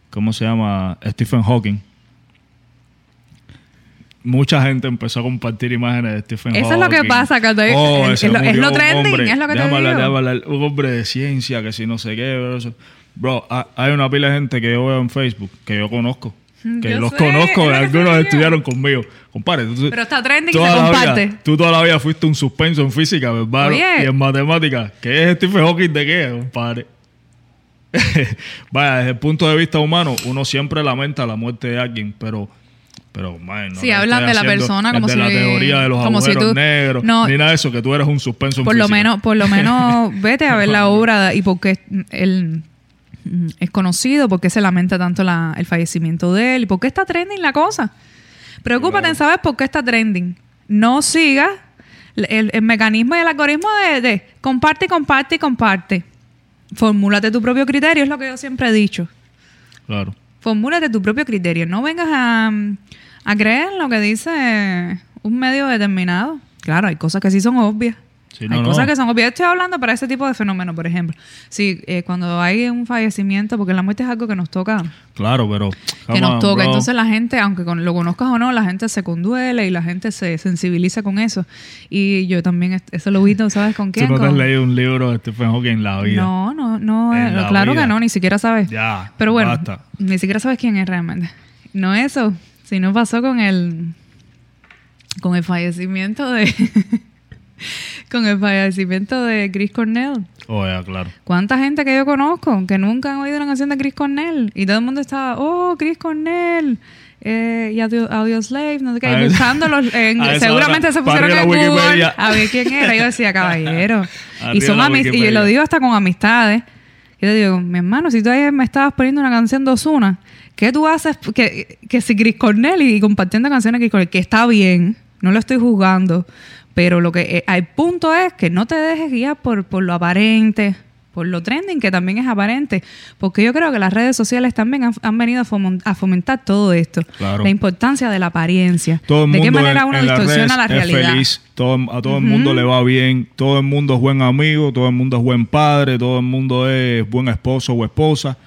Speaker 1: ¿cómo se llama? Stephen Hawking. Mucha gente empezó a compartir imágenes de Stephen
Speaker 2: Eso
Speaker 1: Hawking.
Speaker 2: es lo que pasa cuando hay-
Speaker 1: Oh,
Speaker 2: es- lo- es trending,
Speaker 1: hombre.
Speaker 2: es lo que te
Speaker 1: hablar,
Speaker 2: digo.
Speaker 1: déjame hablar. Un hombre de ciencia, que si no sé qué. Bro, eso. Bro, ha- hay una pila de gente que yo veo en Facebook, que yo conozco. Que
Speaker 2: Yo
Speaker 1: los
Speaker 2: sé,
Speaker 1: conozco, *laughs* algunos estudiaron conmigo. Compadre, tú,
Speaker 2: Pero está trending y se
Speaker 1: la
Speaker 2: comparte.
Speaker 1: vida- tú toda la vida fuiste un suspenso en física, ¿verdad?
Speaker 2: Oye.
Speaker 1: Y en matemáticas. ¿Qué es Stephen Hawking de qué, compadre? *laughs* Vaya, desde el punto de vista humano, uno siempre lamenta la muerte de alguien, pero Pero, man, no
Speaker 2: Sí, hablan de la persona
Speaker 1: el
Speaker 2: como
Speaker 1: de
Speaker 2: si-
Speaker 1: la teoría de los
Speaker 2: como si
Speaker 1: agujeros
Speaker 2: tú-
Speaker 1: negros,
Speaker 2: no.
Speaker 1: ni nada de eso, que tú eres un suspenso en
Speaker 2: por lo menos por lo menos *laughs* vete a ver la obra y porque él mm, es conocido porque se lamenta tanto la- el fallecimiento de él por qué está trending la cosa preocúpate en saber por qué está trending no sigas el, el mecanismo y el algoritmo de, de comparte comparte y comparte formúlate tu propio criterio es lo que yo siempre he dicho
Speaker 1: Claro.
Speaker 2: formúlate tu propio criterio. No vengas a, a creer en lo que dice un medio determinado. Claro, hay cosas que sí son obvias.
Speaker 1: Sí,
Speaker 2: hay
Speaker 1: no.
Speaker 2: cosas que son obvias. Estoy hablando para ese tipo de fenómenos, por ejemplo. Sí, eh, cuando hay un fallecimiento, porque la muerte es algo que nos toca,
Speaker 1: Claro, pero...
Speaker 2: que nos
Speaker 1: on,
Speaker 2: toca.
Speaker 1: bro.
Speaker 2: Entonces la gente, aunque con- lo conozcas o no, la gente se conduele y la gente se sensibiliza con eso. Y yo también, eso lo vi, ¿tú ¿sabes con *laughs*
Speaker 1: Tú
Speaker 2: quién?
Speaker 1: no te has leído un libro de Stephen Hawking en la vida.
Speaker 2: no, no, no, eh,
Speaker 1: la
Speaker 2: claro
Speaker 1: vida.
Speaker 2: que no, ni siquiera sabes.
Speaker 1: Ya,
Speaker 2: Pero bueno,
Speaker 1: basta.
Speaker 2: ni siquiera sabes quién es realmente. No eso, sino pasó con el con el fallecimiento de *laughs* con el fallecimiento de Chris Cornell.
Speaker 1: Oh, ya, claro.
Speaker 2: ¿Cuánta gente que yo conozco que nunca han oído una canción de Chris Cornell? Y todo el mundo estaba, oh, Chris Cornell. Eh, y Audio, Audio Slave, no sé qué, buscándolos. *laughs*
Speaker 1: esa
Speaker 2: seguramente
Speaker 1: hora,
Speaker 2: se pusieron en Google a ver quién era. Yo decía, caballero. *laughs* y son y yo lo digo hasta con amistades. Yo te digo, mi hermano, si tú ayer me estabas poniendo una canción de Ozuna, ¿qué tú haces? Que, que si Chris Cornell y, compartiendo canciones de Chris Cornell, que está bien, no lo estoy juzgando, pero lo que eh, el punto es que no te dejes guiar por, por lo aparente, por lo trending, que también es aparente, porque yo creo que las redes sociales también han, han venido a, fomentar todo esto,
Speaker 1: Claro.
Speaker 2: la importancia de la apariencia,
Speaker 1: Todo el
Speaker 2: de
Speaker 1: mundo
Speaker 2: qué manera
Speaker 1: en,
Speaker 2: uno
Speaker 1: en
Speaker 2: distorsiona la realidad.
Speaker 1: feliz, todo, a todo el mundo le va bien, todo el mundo es buen amigo, todo el mundo es buen padre, todo el mundo es buen esposo o esposa.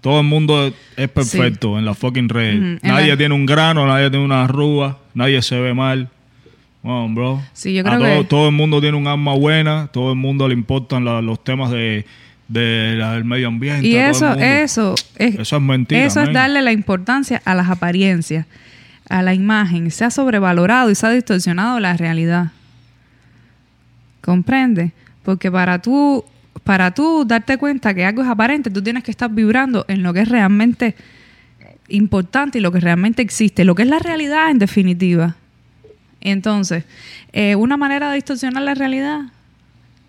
Speaker 1: Todo el mundo es- perfecto en la fucking red. Nadie
Speaker 2: la-
Speaker 1: tiene un grano, nadie tiene una arruga, nadie se ve mal. Bueno, bro.
Speaker 2: Sí, yo
Speaker 1: A
Speaker 2: creo
Speaker 1: todo,
Speaker 2: que-
Speaker 1: todo el mundo tiene un alma buena, todo el mundo le importan la- los temas de, de la- del medio ambiente.
Speaker 2: Y eso, eso es,
Speaker 1: Eso es mentira,
Speaker 2: Eso es darle la importancia a las apariencias, a la imagen. Se ha sobrevalorado y se ha distorsionado la realidad. ¿Comprende? Porque para tú, para tú darte cuenta que algo es aparente, tú tienes que estar vibrando en lo que es realmente importante y lo que realmente existe, lo que es la realidad en definitiva. Entonces, eh, una manera de distorsionar la realidad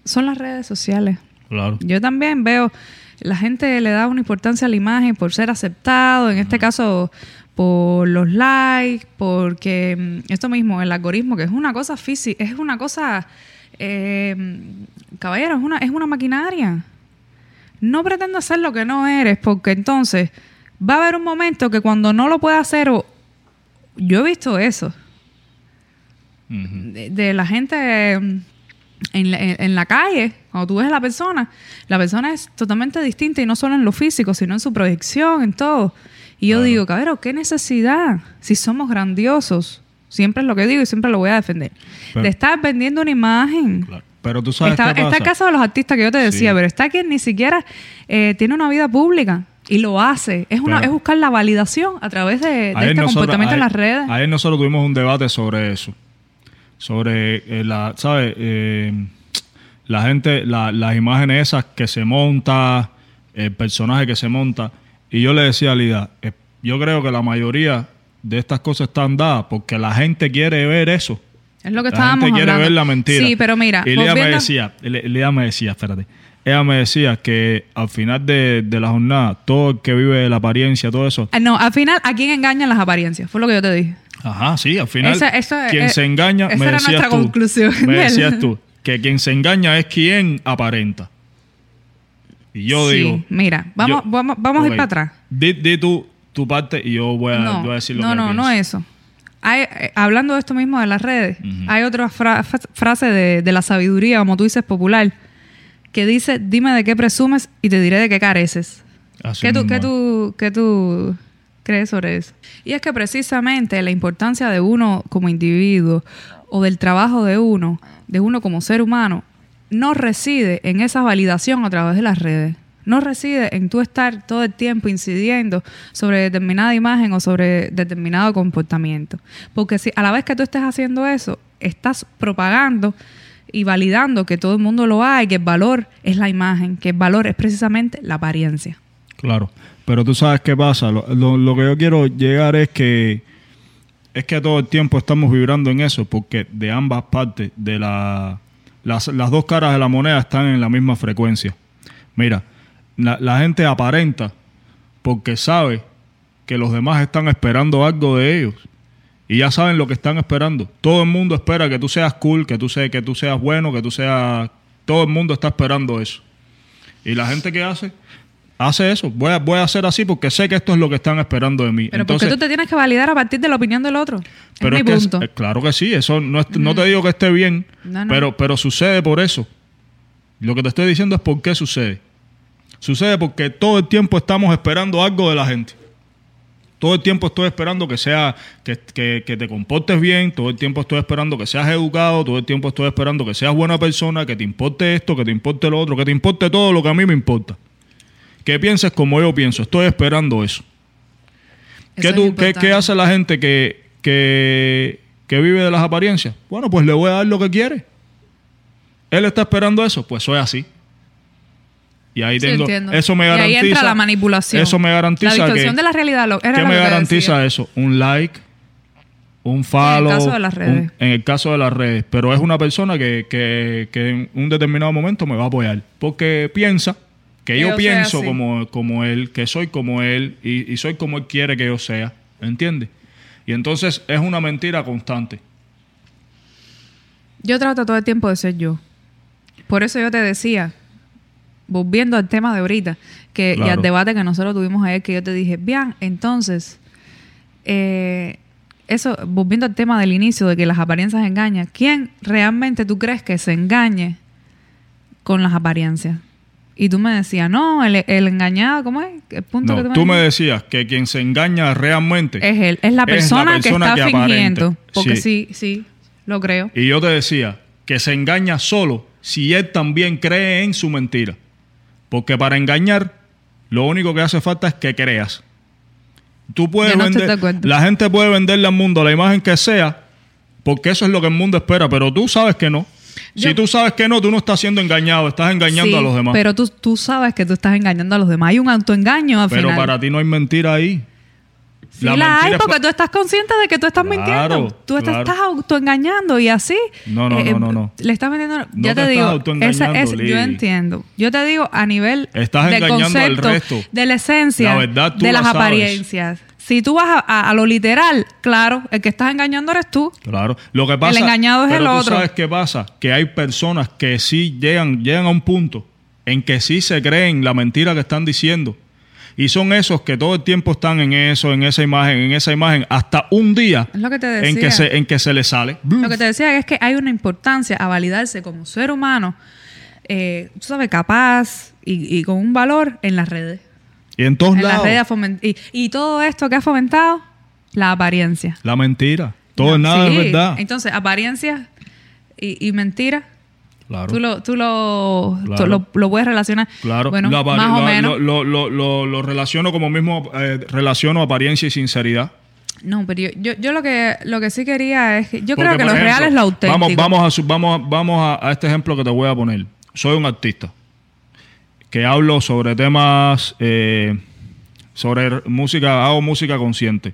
Speaker 2: son las redes sociales.
Speaker 1: Claro.
Speaker 2: Yo también veo, la gente le da una importancia a la imagen por ser aceptado, en este caso por los likes, porque mm, esto mismo, el algoritmo, que es una cosa física, es una cosa, eh, caballero, es una, es una maquinaria. No pretendo hacer lo que no eres, porque entonces va a haber un momento que cuando no lo pueda hacer, o yo he visto eso, De, de la gente en la, en- en la calle, cuando tú ves a la persona, la persona es totalmente distinta y no solo en lo físico, sino en su proyección, en todo. Y yo
Speaker 1: Claro.
Speaker 2: digo, cabrón, ¿qué necesidad? Si somos grandiosos, siempre es lo que digo y siempre lo voy a defender,
Speaker 1: Pero-
Speaker 2: de estar vendiendo una imagen.
Speaker 1: Claro. Pero tú sabes
Speaker 2: Está,
Speaker 1: qué
Speaker 2: está el caso de los artistas que yo te decía,
Speaker 1: Sí.
Speaker 2: pero está quien ni siquiera eh, tiene una vida pública y lo hace. Es, una,
Speaker 1: Pero-
Speaker 2: es buscar la validación a través de, este
Speaker 1: nosotros-
Speaker 2: comportamiento en las redes.
Speaker 1: Ayer nosotros tuvimos un debate sobre eso. Sobre eh, la, ¿sabes? Eh, la gente, la- las imágenes esas que se monta, el personaje que se monta. Y yo le decía a Lida, eh, yo creo que la mayoría de estas cosas están dadas porque la gente quiere ver eso.
Speaker 2: Es lo que
Speaker 1: la
Speaker 2: estábamos
Speaker 1: gente quiere
Speaker 2: hablando.
Speaker 1: ver la mentira.
Speaker 2: Sí, pero mira,
Speaker 1: Y Lida me decía, Li- Lida me decía, espérate. Ella me decía que al final de, de la jornada, todo el que vive la apariencia, todo eso,
Speaker 2: Ah, No, al final, ¿a quién engañan las apariencias? Fue lo que yo te dije.
Speaker 1: Ajá, sí, al final.
Speaker 2: Esa-
Speaker 1: quien
Speaker 2: eh,
Speaker 1: se engaña,
Speaker 2: esa
Speaker 1: me
Speaker 2: era
Speaker 1: decías tú.
Speaker 2: conclusión
Speaker 1: Me
Speaker 2: del-
Speaker 1: decías tú. Que quien se engaña es quien aparenta. Y yo
Speaker 2: Sí,
Speaker 1: digo.
Speaker 2: mira, vamos,
Speaker 1: yo-
Speaker 2: vamos, vamos a ir para atrás.
Speaker 1: Di, di tu, tu parte y yo voy a,
Speaker 2: No,
Speaker 1: voy a decir lo
Speaker 2: no,
Speaker 1: que
Speaker 2: no,
Speaker 1: pienso.
Speaker 2: no eso. Hay, eh, hablando de esto mismo de las redes, hay otra fra- frase de, de la sabiduría, como tú dices, popular, que dice, dime de qué presumes y te diré de qué careces.
Speaker 1: Así
Speaker 2: ¿Qué tú, qué, tú, ¿Qué tú crees sobre eso? Y es que precisamente la importancia de uno como individuo o del trabajo de uno, de uno como ser humano, no reside en esa validación a través de las redes. No reside en tú estar todo el tiempo incidiendo sobre determinada imagen o sobre determinado comportamiento. Porque si a la vez que tú estés haciendo eso, estás propagando y validando que todo el mundo lo haga y que el valor es la imagen, que el valor es precisamente la apariencia.
Speaker 1: Claro. Pero tú sabes qué pasa. Lo, lo- lo que yo quiero llegar es que es que todo el tiempo estamos vibrando en eso, porque de ambas partes, de la, las, las dos caras de la moneda están en la misma frecuencia. Mira, la, la gente aparenta porque sabe que los demás están esperando algo de ellos. Y ya saben lo que están esperando. Todo el mundo espera que tú seas cool, que tú, seas, que tú seas bueno, que tú seas... Todo el mundo está esperando eso. Y la gente que hace, hace eso. Voy a, voy a hacer así porque sé que esto es lo que están esperando de mí.
Speaker 2: Pero
Speaker 1: Entonces,
Speaker 2: ¿por qué tú te tienes que validar a partir de la opinión del otro?
Speaker 1: pero
Speaker 2: es
Speaker 1: es
Speaker 2: mi
Speaker 1: que es-
Speaker 2: punto.
Speaker 1: eh, claro que sí, eso no, es- no te digo que esté bien,
Speaker 2: No, no.
Speaker 1: Pero, pero sucede por eso. Lo que te estoy diciendo es por qué sucede. Sucede porque todo el tiempo estamos esperando algo de la gente. Todo el tiempo estoy esperando que sea que, que- que te comportes bien, todo el tiempo estoy esperando que seas educado, todo el tiempo estoy esperando que seas buena persona, que te importe esto, que te importe lo otro, que te importe todo lo que a mí me importa. Que pienses como yo pienso, estoy esperando eso.
Speaker 2: Eso
Speaker 1: ¿Qué,
Speaker 2: es
Speaker 1: tú, qué,
Speaker 2: importante.
Speaker 1: qué hace la gente que, que, que vive de las apariencias? Bueno, pues le voy a dar lo que quiere. Él está esperando eso, pues soy así. Y ahí
Speaker 2: Sí,
Speaker 1: tengo, eso me
Speaker 2: Y ahí
Speaker 1: garantiza.
Speaker 2: entra la manipulación.
Speaker 1: Eso me garantiza
Speaker 2: La distorsión
Speaker 1: que,
Speaker 2: de la realidad. Lo, era
Speaker 1: ¿Qué me garantiza
Speaker 2: decía.
Speaker 1: eso? Un like, un follow.
Speaker 2: caso de las redes.
Speaker 1: un- en el caso de las redes. Pero es una persona que, que, que en un determinado momento me va a apoyar. Porque piensa que
Speaker 2: Que
Speaker 1: yo pienso como, como él, que soy como él y, y soy como él quiere que yo sea. ¿Entiendes? Y entonces es una mentira constante.
Speaker 2: Yo trato todo el tiempo de ser yo. Por eso yo te decía, volviendo al tema de ahorita, que, y al debate que nosotros tuvimos ayer, que yo te dije, bien, entonces, eh, eso, volviendo al tema del inicio de que las apariencias engañan, ¿quién realmente tú crees que se engañe con las apariencias? Y tú me decías, no, el, el engañado, ¿cómo es? El punto que
Speaker 1: No,
Speaker 2: tú,
Speaker 1: tú me
Speaker 2: dijiste?
Speaker 1: decías que quien se engaña realmente
Speaker 2: Es él, es la persona, que está
Speaker 1: aparenta.
Speaker 2: fingiendo. Porque
Speaker 1: Sí.
Speaker 2: sí, sí, lo creo.
Speaker 1: Y yo te decía que se engaña solo si él también cree en su mentira. Porque para engañar, lo único que hace falta es que creas. Tú puedes
Speaker 2: no
Speaker 1: vender, la gente puede venderle al mundo la imagen que sea, porque eso es lo que el mundo espera, pero tú sabes que no. Si
Speaker 2: Yo-
Speaker 1: tú sabes que no, tú no estás siendo engañado, estás engañando
Speaker 2: Sí,
Speaker 1: a los demás.
Speaker 2: Pero tú, tú sabes que tú estás engañando a los demás. Hay un autoengaño al
Speaker 1: Pero
Speaker 2: final.
Speaker 1: para ti no hay mentira ahí.
Speaker 2: Sí
Speaker 1: La
Speaker 2: la, hay porque tú estás consciente de que tú estás
Speaker 1: Claro,
Speaker 2: mintiendo. Tú
Speaker 1: claro.
Speaker 2: estás autoengañando y así. eh,
Speaker 1: No, no, no, no, no.
Speaker 2: Le estás vendiendo.
Speaker 1: No
Speaker 2: ya
Speaker 1: te
Speaker 2: te,
Speaker 1: estás
Speaker 2: digo.
Speaker 1: autoengañando,
Speaker 2: esa- yo entiendo. Yo te digo a nivel
Speaker 1: Estás
Speaker 2: del
Speaker 1: engañando al
Speaker 2: concepto,
Speaker 1: resto.
Speaker 2: de la esencia,
Speaker 1: La verdad tú
Speaker 2: de
Speaker 1: la
Speaker 2: las
Speaker 1: sabes.
Speaker 2: apariencias. Si tú vas a, a- a lo literal, claro, el que estás engañando eres tú.
Speaker 1: Claro. Lo que pasa,
Speaker 2: engañado es
Speaker 1: pero
Speaker 2: el
Speaker 1: tú
Speaker 2: otro.
Speaker 1: ¿Sabes qué pasa? Que hay personas que sí llegan, llegan a un punto en que sí se creen la mentira que están diciendo. Y son esos que todo el tiempo están en eso, en esa imagen, en esa imagen, hasta un día
Speaker 2: Es lo que te
Speaker 1: en que se, en que se le sale.
Speaker 2: Lo que te decía es que hay una importancia a validarse como ser humano, eh, tú sabes, capaz y, y con un valor en las redes.
Speaker 1: Y en todos
Speaker 2: En las
Speaker 1: lados.
Speaker 2: redes y, y todo esto que ha fomentado, la apariencia.
Speaker 1: La mentira. Todo
Speaker 2: No,
Speaker 1: nada
Speaker 2: sí.
Speaker 1: es verdad.
Speaker 2: Entonces, apariencia y, y mentira,
Speaker 1: Claro.
Speaker 2: tú, lo, tú, lo, tú
Speaker 1: Claro.
Speaker 2: lo, lo puedes relacionar.
Speaker 1: Claro,
Speaker 2: Bueno,
Speaker 1: La
Speaker 2: más o menos.
Speaker 1: Lo, lo- lo- lo relaciono como mismo eh, relaciono apariencia y sinceridad.
Speaker 2: no, pero yo, yo, yo lo que lo que sí quería es que yo
Speaker 1: Porque,
Speaker 2: creo que lo
Speaker 1: ejemplo,
Speaker 2: real es lo auténtico.
Speaker 1: Vamos, vamos, a, vamos, vamos a, a este ejemplo que te voy a poner. Soy un artista que hablo sobre temas, eh, sobre música, hago música consciente.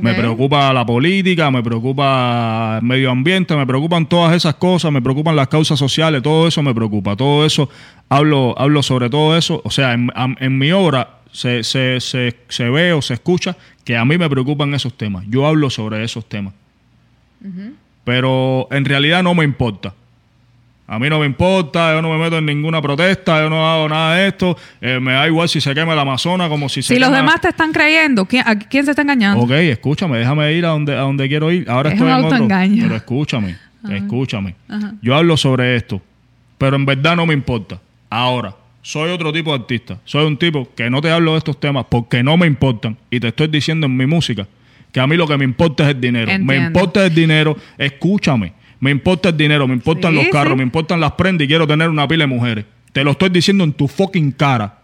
Speaker 1: Me preocupa la política, me preocupa el medio ambiente, me preocupan todas esas cosas, me preocupan las causas sociales, todo eso me preocupa, todo eso, hablo, hablo sobre todo eso. O sea, en mi obra se, se, se, se ve o se escucha que a mí me preocupan esos temas. Yo hablo sobre esos temas. Pero en realidad no me importa. A mí no me importa, yo no me meto en ninguna protesta, yo no hago nada de esto. eh, me da igual si se quema el Amazonas como si se
Speaker 2: Si los
Speaker 1: quema-
Speaker 2: demás te están creyendo, ¿quién, ¿a quién se está engañando?
Speaker 1: Ok, escúchame, déjame ir a donde, a donde quiero ir. Ahora
Speaker 2: Es
Speaker 1: estoy
Speaker 2: un
Speaker 1: en otro.
Speaker 2: autoengaño.
Speaker 1: Pero escúchame, escúchame.
Speaker 2: Ajá.
Speaker 1: Yo hablo sobre esto, pero en verdad no me importa. Ahora, soy otro tipo de artista. Soy un tipo que no te hablo de estos temas porque no me importan. Y te estoy diciendo en mi música que a mí lo que me importa es el dinero. Me importa el dinero. Escúchame. Me importa el dinero, me importan
Speaker 2: Sí,
Speaker 1: los carros,
Speaker 2: sí.
Speaker 1: me importan las prendas y quiero tener una pila de mujeres. Te lo estoy diciendo en tu fucking cara.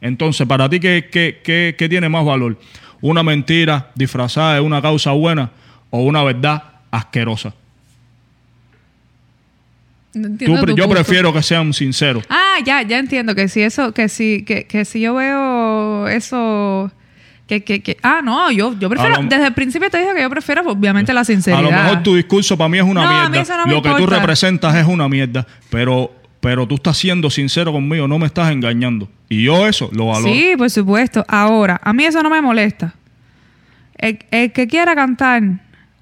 Speaker 1: Entonces, para ti, ¿qué, qué, qué, qué tiene más valor? ¿Una mentira disfrazada de una causa buena o una verdad asquerosa? Tú yo prefiero que sean sinceros.
Speaker 2: Ah, ya, ya entiendo que si eso, que si, que, que si yo veo eso, Que, que, que, ah, no, yo, yo prefiero,
Speaker 1: A lo-
Speaker 2: desde el principio te dije que yo prefiero pues, obviamente la
Speaker 1: A
Speaker 2: sinceridad.
Speaker 1: lo mejor tu discurso para mí es una
Speaker 2: No, a mí
Speaker 1: mierda.
Speaker 2: eso no me
Speaker 1: lo que tú representas es una mierda. Pero, pero tú estás siendo sincero conmigo, no me estás engañando. Y yo eso lo valoro.
Speaker 2: Sí, por supuesto. Ahora, a mí eso no me molesta. El, el que quiera cantar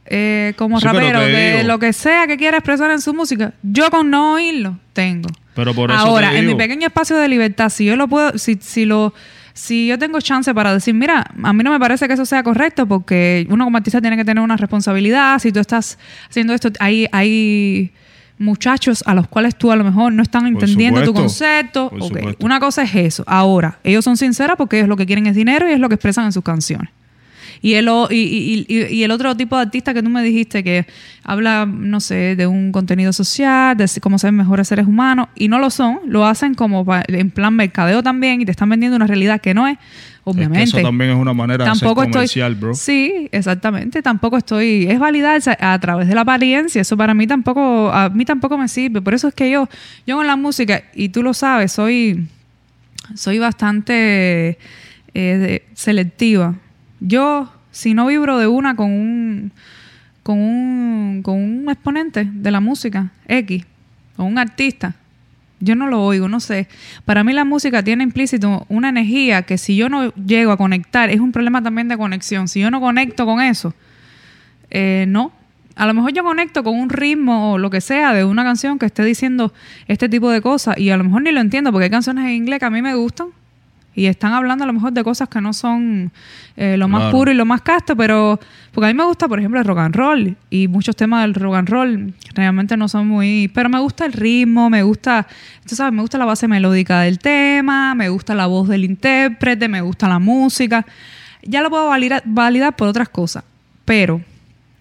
Speaker 2: eh, como
Speaker 1: Sí,
Speaker 2: rapero, de
Speaker 1: digo.
Speaker 2: lo que sea que quiera expresar en su música, yo con no oírlo tengo.
Speaker 1: Pero por eso
Speaker 2: Ahora,
Speaker 1: te
Speaker 2: en mi pequeño espacio de libertad, si yo lo puedo, si, si lo, si yo tengo chance para decir, mira, a mí no me parece que eso sea correcto, porque uno como artista tiene que tener una responsabilidad. Si tú estás haciendo esto, hay, hay muchachos a los cuales tú a lo mejor no están entendiendo tu concepto.
Speaker 1: Por
Speaker 2: Ok,
Speaker 1: supuesto.
Speaker 2: Una cosa es eso. Ahora, ellos son sinceros porque ellos lo que quieren es dinero y es lo que expresan en sus canciones. Y el, o- y, y- y- y el otro tipo de artista que tú me dijiste que habla, no sé, de un contenido social, de cómo ser mejores seres humanos, y no lo son, lo hacen como en plan mercadeo también y te están vendiendo una realidad que no es, obviamente.
Speaker 1: Es que eso también es una manera
Speaker 2: Tampoco
Speaker 1: de ser
Speaker 2: estoy.
Speaker 1: comercial, bro.
Speaker 2: Sí, exactamente. Tampoco estoy. Es validarse a través de la apariencia. Eso para mí tampoco. A mí tampoco me sirve. Por eso es que yo, yo con la música, y tú lo sabes, soy. Soy bastante eh, selectiva. Yo, si no vibro de una con un. Con un, con un exponente de la música, X, o un artista, yo no lo oigo, no sé. Para mí la música tiene implícito una energía que si yo no llego a conectar, es un problema también de conexión. Si yo no conecto con eso, eh, no. A lo mejor yo conecto con un ritmo o lo que sea de una canción que esté diciendo este tipo de cosas y a lo mejor ni lo entiendo porque hay canciones en inglés que a mí me gustan y están hablando a lo mejor de cosas que no son eh, lo más
Speaker 1: Claro.
Speaker 2: puro y lo más casto, pero porque a mí me gusta, por ejemplo, el rock and roll y muchos temas del rock and roll realmente no son muy, pero me gusta el ritmo, me gusta, tú sabes, me gusta la base melódica del tema, me gusta la voz del intérprete, me gusta la música. Ya lo puedo validar, validar por otras cosas, pero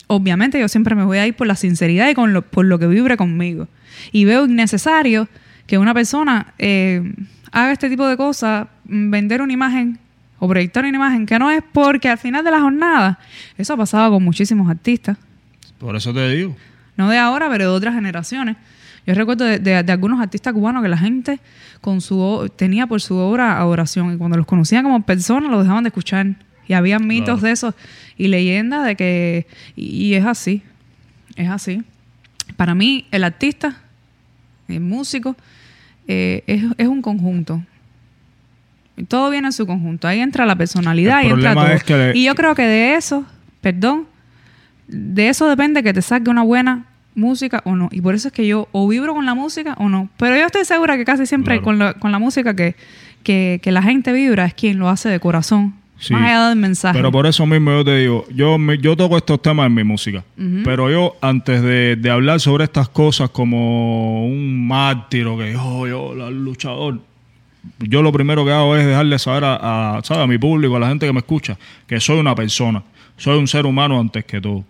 Speaker 2: obviamente yo siempre me voy a ir por la sinceridad y con lo, por lo que vibre conmigo. Y veo innecesario que una persona eh, haga este tipo de cosas, mm, vender una imagen o proyectar una imagen que no es porque al final de la jornada, eso ha pasado con muchísimos artistas,
Speaker 1: Por eso te digo.
Speaker 2: no de ahora, pero de otras generaciones. Yo recuerdo de, de- de algunos artistas cubanos que la gente con su tenía por su obra adoración y cuando los conocían como personas los dejaban de escuchar. Y había mitos
Speaker 1: Claro.
Speaker 2: de esos y leyendas de que... Y, y es así, es así. Para mí el artista, el músico, eh, es, es un conjunto. Todo viene en su conjunto. Ahí entra la personalidad y entra todo.
Speaker 1: es que le-
Speaker 2: Y yo creo que de eso, perdón, de eso depende que te saque una buena música o no. Y por eso es que yo o vibro con la música o no. Pero yo estoy segura que casi siempre
Speaker 1: Claro.
Speaker 2: con, la, con la música que, que, que la gente vibra es quien lo hace de corazón.
Speaker 1: Sí.
Speaker 2: Más allá del mensaje.
Speaker 1: Pero por eso mismo yo te digo, yo, yo toco estos temas en mi música. Pero yo, antes de, de hablar sobre estas cosas como un mártir o que yo, yo, la- luchador, yo lo primero que hago es dejarle saber a, a, a mi público, a la gente que me escucha, que soy una persona, soy un ser humano antes que todo.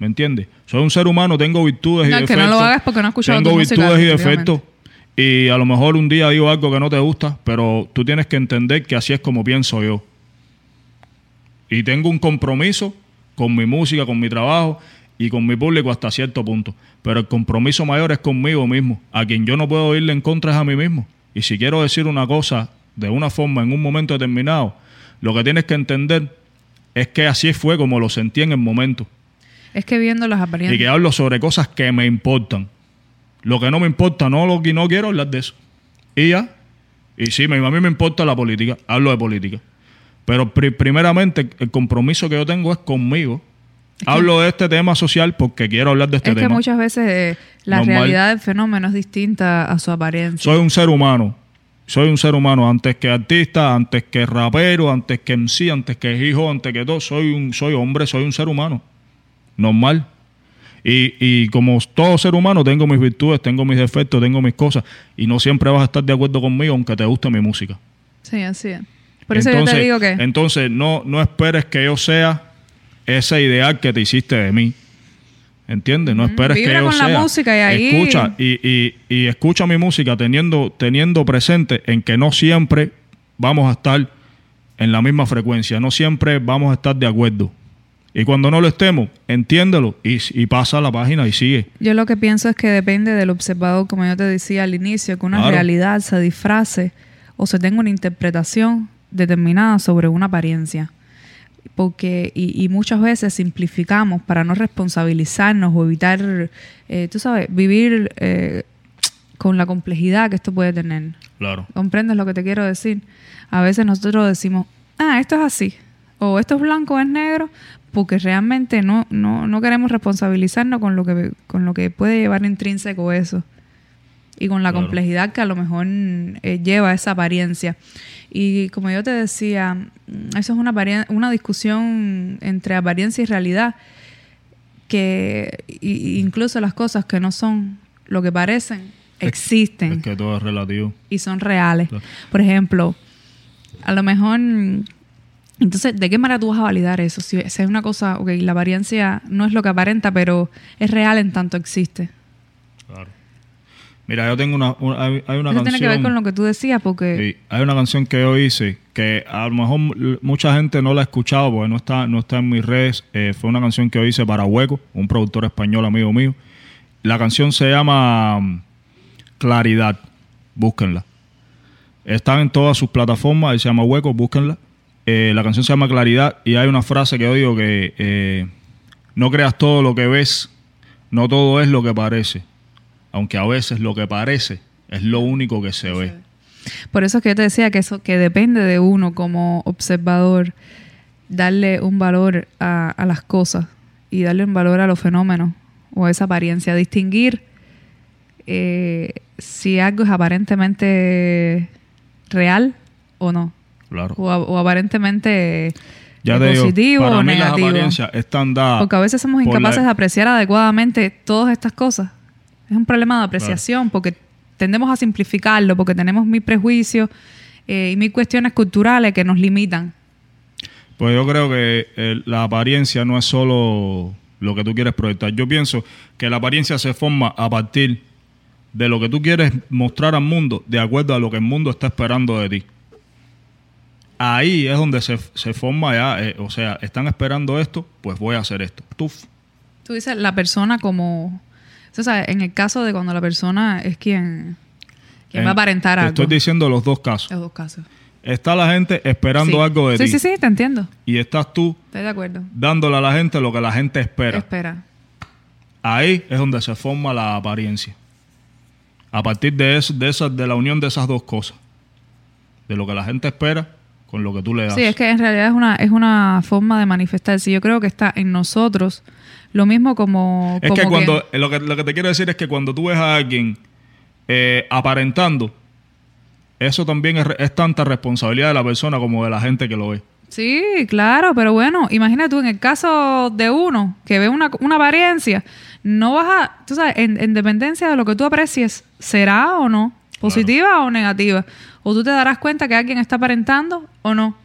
Speaker 1: ¿Me entiendes? Soy un ser humano, tengo virtudes
Speaker 2: No,
Speaker 1: y
Speaker 2: el que
Speaker 1: defectos.
Speaker 2: no lo hagas porque no has escuchado
Speaker 1: Tengo virtudes y defectos. Y a lo mejor un día digo algo que no te gusta, pero tú tienes que entender que así es como pienso yo. Y tengo un compromiso con mi música, con mi trabajo y con mi público hasta cierto punto. Pero el compromiso mayor es conmigo mismo. A quien yo no puedo irle en contra es a mí mismo. Y si quiero decir una cosa de una forma en un momento determinado, lo que tienes que entender es que así fue como lo sentí en el momento.
Speaker 2: es que viendo las
Speaker 1: Y
Speaker 2: apariencias.
Speaker 1: que hablo sobre cosas que me importan. Lo que no me importa, no lo que no quiero hablar de eso. Y ya. Y sí, a mí me importa la política, hablo de política. Pero pri- primeramente el compromiso que yo tengo es conmigo. hablo de este tema social porque quiero hablar de este
Speaker 2: es que
Speaker 1: tema.
Speaker 2: muchas veces eh, la
Speaker 1: Normal.
Speaker 2: realidad del fenómeno es distinta a su apariencia.
Speaker 1: Soy un ser humano. Soy un ser humano antes que artista, antes que rapero, antes que MC, antes que hijo, antes que todo. Soy un soy hombre, soy un ser humano. Normal. Y, y como todo ser humano, tengo mis virtudes, tengo mis defectos, tengo mis cosas. Y no siempre vas a estar de acuerdo conmigo, aunque te guste mi música.
Speaker 2: Sí, así es. Por eso yo te digo que...
Speaker 1: Entonces, no, no esperes que yo sea ese ideal que te hiciste de mí. ¿Entiendes? No esperes que yo
Speaker 2: con la
Speaker 1: sea.
Speaker 2: música y ahí-
Speaker 1: Escucha, y, y- y escucha mi música teniendo, teniendo presente en que no siempre vamos a estar en la misma frecuencia, no siempre vamos a estar de acuerdo. Y cuando no lo estemos, entiéndelo y, y pasa la página y sigue.
Speaker 2: Yo lo que pienso es que depende del observador, como yo te decía al inicio, que una
Speaker 1: Claro.
Speaker 2: realidad se disfrace o se tenga una interpretación determinada sobre una apariencia. porque y, y muchas veces simplificamos para no responsabilizarnos o evitar, eh, tú sabes, vivir eh, con la complejidad que esto puede tener.
Speaker 1: Claro.
Speaker 2: ¿Comprendes lo que te quiero decir? A veces nosotros decimos, ah, esto es así, o esto es blanco o es negro, porque realmente no, no, no queremos responsabilizarnos con lo, que, con lo que puede llevar intrínseco eso y con la
Speaker 1: Claro.
Speaker 2: complejidad que a lo mejor eh, lleva esa apariencia. Y como yo te decía, mm, eso es una, discusión entre apariencia y realidad, que incluso las cosas que no son lo que parecen existen
Speaker 1: Es que todo es relativo.
Speaker 2: y son reales.
Speaker 1: Claro.
Speaker 2: Por ejemplo, a lo mejor, entonces, ¿de qué manera tú vas a validar eso? Si, si es una cosa, ok, la apariencia no es lo que aparenta, pero es real en tanto existe.
Speaker 1: Claro. Mira, yo tengo una, una- hay, hay una
Speaker 2: Eso
Speaker 1: canción.
Speaker 2: tiene que ver con lo que tú decías, porque
Speaker 1: Sí, hay una canción que yo hice que a lo mejor mucha gente no la ha escuchado porque no está, no está en mis redes. Eh, fue una canción que yo hice para Hueco, un productor español amigo mío. La canción se llama mm, Claridad. Búsquenla. Están en todas sus plataformas, se llama Hueco, búsquenla. Eh, la canción se llama Claridad y hay una frase que yo digo que eh, no creas todo lo que ves, no todo es lo que parece, aunque a veces lo que parece es lo único que se ve.
Speaker 2: por eso es que yo te decía que eso que depende de uno como observador darle un valor a, a las cosas y darle un valor a los fenómenos o a esa apariencia, distinguir eh, si algo es aparentemente real o no,
Speaker 1: Claro.
Speaker 2: o, aparentemente
Speaker 1: Ya te digo,
Speaker 2: positivo
Speaker 1: para
Speaker 2: o
Speaker 1: mí las
Speaker 2: negativo.
Speaker 1: apariencias están dadas.
Speaker 2: Porque a veces somos
Speaker 1: la-
Speaker 2: incapaces de apreciar adecuadamente todas estas cosas. Es un problema de apreciación porque tendemos a simplificarlo, porque tenemos mil prejuicios eh, y mil cuestiones culturales que nos limitan.
Speaker 1: Pues yo creo que eh, la apariencia no es solo lo que tú quieres proyectar. Yo pienso que la apariencia se forma a partir de lo que tú quieres mostrar al mundo, de acuerdo a lo que el mundo está esperando de ti. Ahí es donde se, se forma ya, eh, o sea, están esperando esto, pues voy a hacer esto. Tuf.
Speaker 2: Tú dices la persona como... O sea, en el caso de cuando la persona es quien, quien va a
Speaker 1: En-
Speaker 2: aparentar algo.
Speaker 1: Estoy diciendo los dos casos.
Speaker 2: Los dos casos.
Speaker 1: Está la gente esperando
Speaker 2: Sí.
Speaker 1: algo de
Speaker 2: sí,
Speaker 1: ti.
Speaker 2: Sí, sí, te entiendo.
Speaker 1: Y estás tú
Speaker 2: Estoy de acuerdo.
Speaker 1: dándole a la gente lo que la gente espera.
Speaker 2: Espera.
Speaker 1: Ahí es donde se forma la apariencia. A partir de eso, de esa, de la unión de esas dos cosas. De lo que la gente espera con lo que tú le das.
Speaker 2: Sí, es que en realidad es una, es una forma de manifestarse. Yo creo que está en nosotros lo mismo como...
Speaker 1: Es
Speaker 2: como
Speaker 1: que cuando, lo que, lo que te quiero decir es que cuando tú ves a alguien eh, aparentando, eso también es, tanta responsabilidad de la persona como de la gente que lo ve.
Speaker 2: Sí, claro, pero bueno, imagina tú en el caso de uno que ve una, una apariencia, no vas a, tú sabes, en, en dependencia de lo que tú aprecies, será o no, positiva o negativa, o tú te darás cuenta que alguien está aparentando o no.